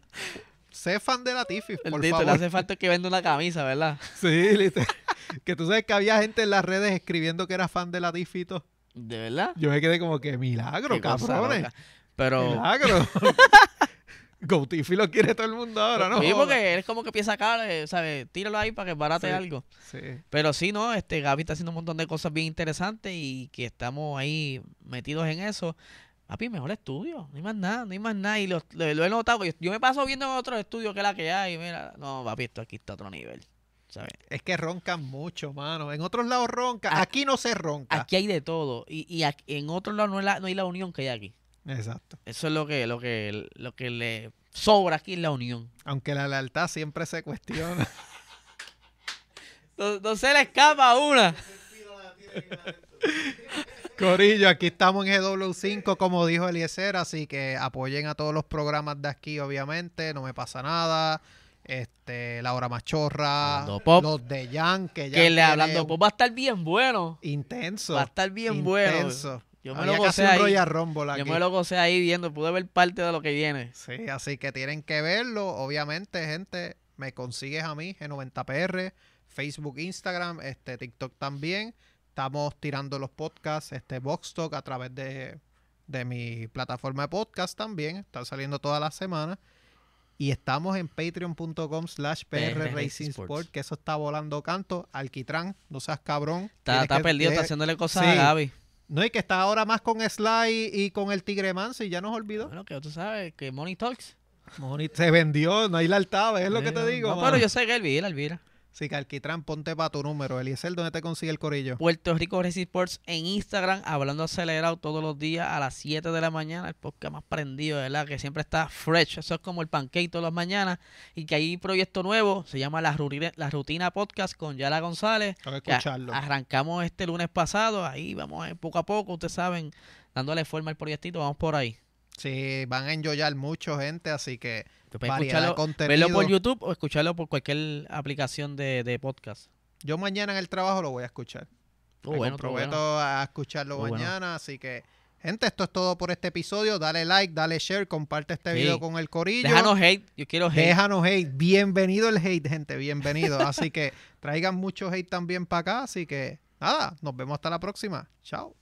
Sé fan de la Tifi, por Bendito, le favor. hace falta que venda una camisa, ¿verdad? Sí, literal. Que tú sabes que había gente en las redes escribiendo que era fan de la Tifi y todo. ¿De verdad? Yo me quedé como que milagro, cabrones. Pero... Milagro. GoTifi lo quiere todo el mundo ahora, ¿no? sí, porque él es como que piensa cable, ¿sabes? Tíralo ahí para que barate Sí. algo. Sí. Pero sí, ¿no? Este Gaby está haciendo un montón de cosas bien interesantes y que estamos ahí metidos en eso. Papi, mejor estudio, no hay más nada, no hay más nada. Y lo, lo- lo he notado, yo, yo me paso viendo en otros estudios que la que hay. Mira, no, papi, esto aquí está a otro nivel. ¿Sabes? Es que roncan mucho, mano. En otros lados ronca. Ah, Aquí no se ronca. Aquí hay de todo. Y, y aquí- en otros lados no, la- no hay la unión que hay aquí. Exacto. Eso es lo que, lo que, lo que le sobra aquí en la unión. Aunque la lealtad siempre se cuestiona. No, no se le escapa una. Corillo, aquí estamos en GW5, como dijo Eliezer, así que apoyen a todos los programas de aquí, obviamente. No me pasa nada. Este, La Hora Machorra. Pop. Los de Jan, que ya. Que le hablando, pues va a estar bien bueno. Intenso. Va a estar bien bueno. intenso. Yo me Había lo que gocé ahí. Yo me lo gocé ahí viendo, pude ver parte de lo que viene. Sí, así que tienen que verlo. Obviamente, gente, me consigues a mí, G90PR, Facebook, Instagram, este, TikTok también. Estamos tirando los podcasts, este Box Talk a través de, de mi plataforma de podcast también. Están saliendo todas las semanas. Y estamos en patreon.com slash PR PR Racing Racing Sports. Sport, que eso está volando canto. Alquitrán, no seas cabrón. Está, está que- perdido, está haciéndole cosas sí. a Gaby. No, y que está ahora más con Sly y con el Tigre Manso y ya nos olvidó. Bueno, que tú sabes, que Money Talks. Se vendió, no hay la altava, es lo que te digo. No, mano. pero yo sé que Elvira, Elvira. Sí, que Alquitrán, ponte para tu número. Eliezer, ¿dónde te consigue el corillo? Puerto Rico Racing Sports en Instagram, hablando acelerado todos los días a las 7 de la mañana, el podcast más prendido, ¿verdad? Que siempre está fresh, eso es como el pancake todas las mañanas, y que hay un proyecto nuevo, se llama La Rutina, la Rutina Podcast con Yala González, que que escucharlo. arrancamos este lunes pasado, ahí vamos ir poco a poco, ustedes saben, dándole forma al proyectito, vamos por ahí. Sí, van a enjoyar mucho gente, así que variedad de escucharlo, contenido. verlo por YouTube o escucharlo por cualquier aplicación de, de podcast. Yo mañana en el trabajo lo voy a escuchar. Oh, Me bueno, comprometo bueno. a escucharlo bueno. mañana, así que Gente, esto es todo por este episodio. Dale like, dale share, comparte este Sí. video con el corillo. Déjanos hate. Yo quiero hate. Déjanos hate. Bienvenido el hate, gente. Bienvenido. Así que traigan mucho hate también para acá. Así que nada, nos vemos hasta la próxima. Chao.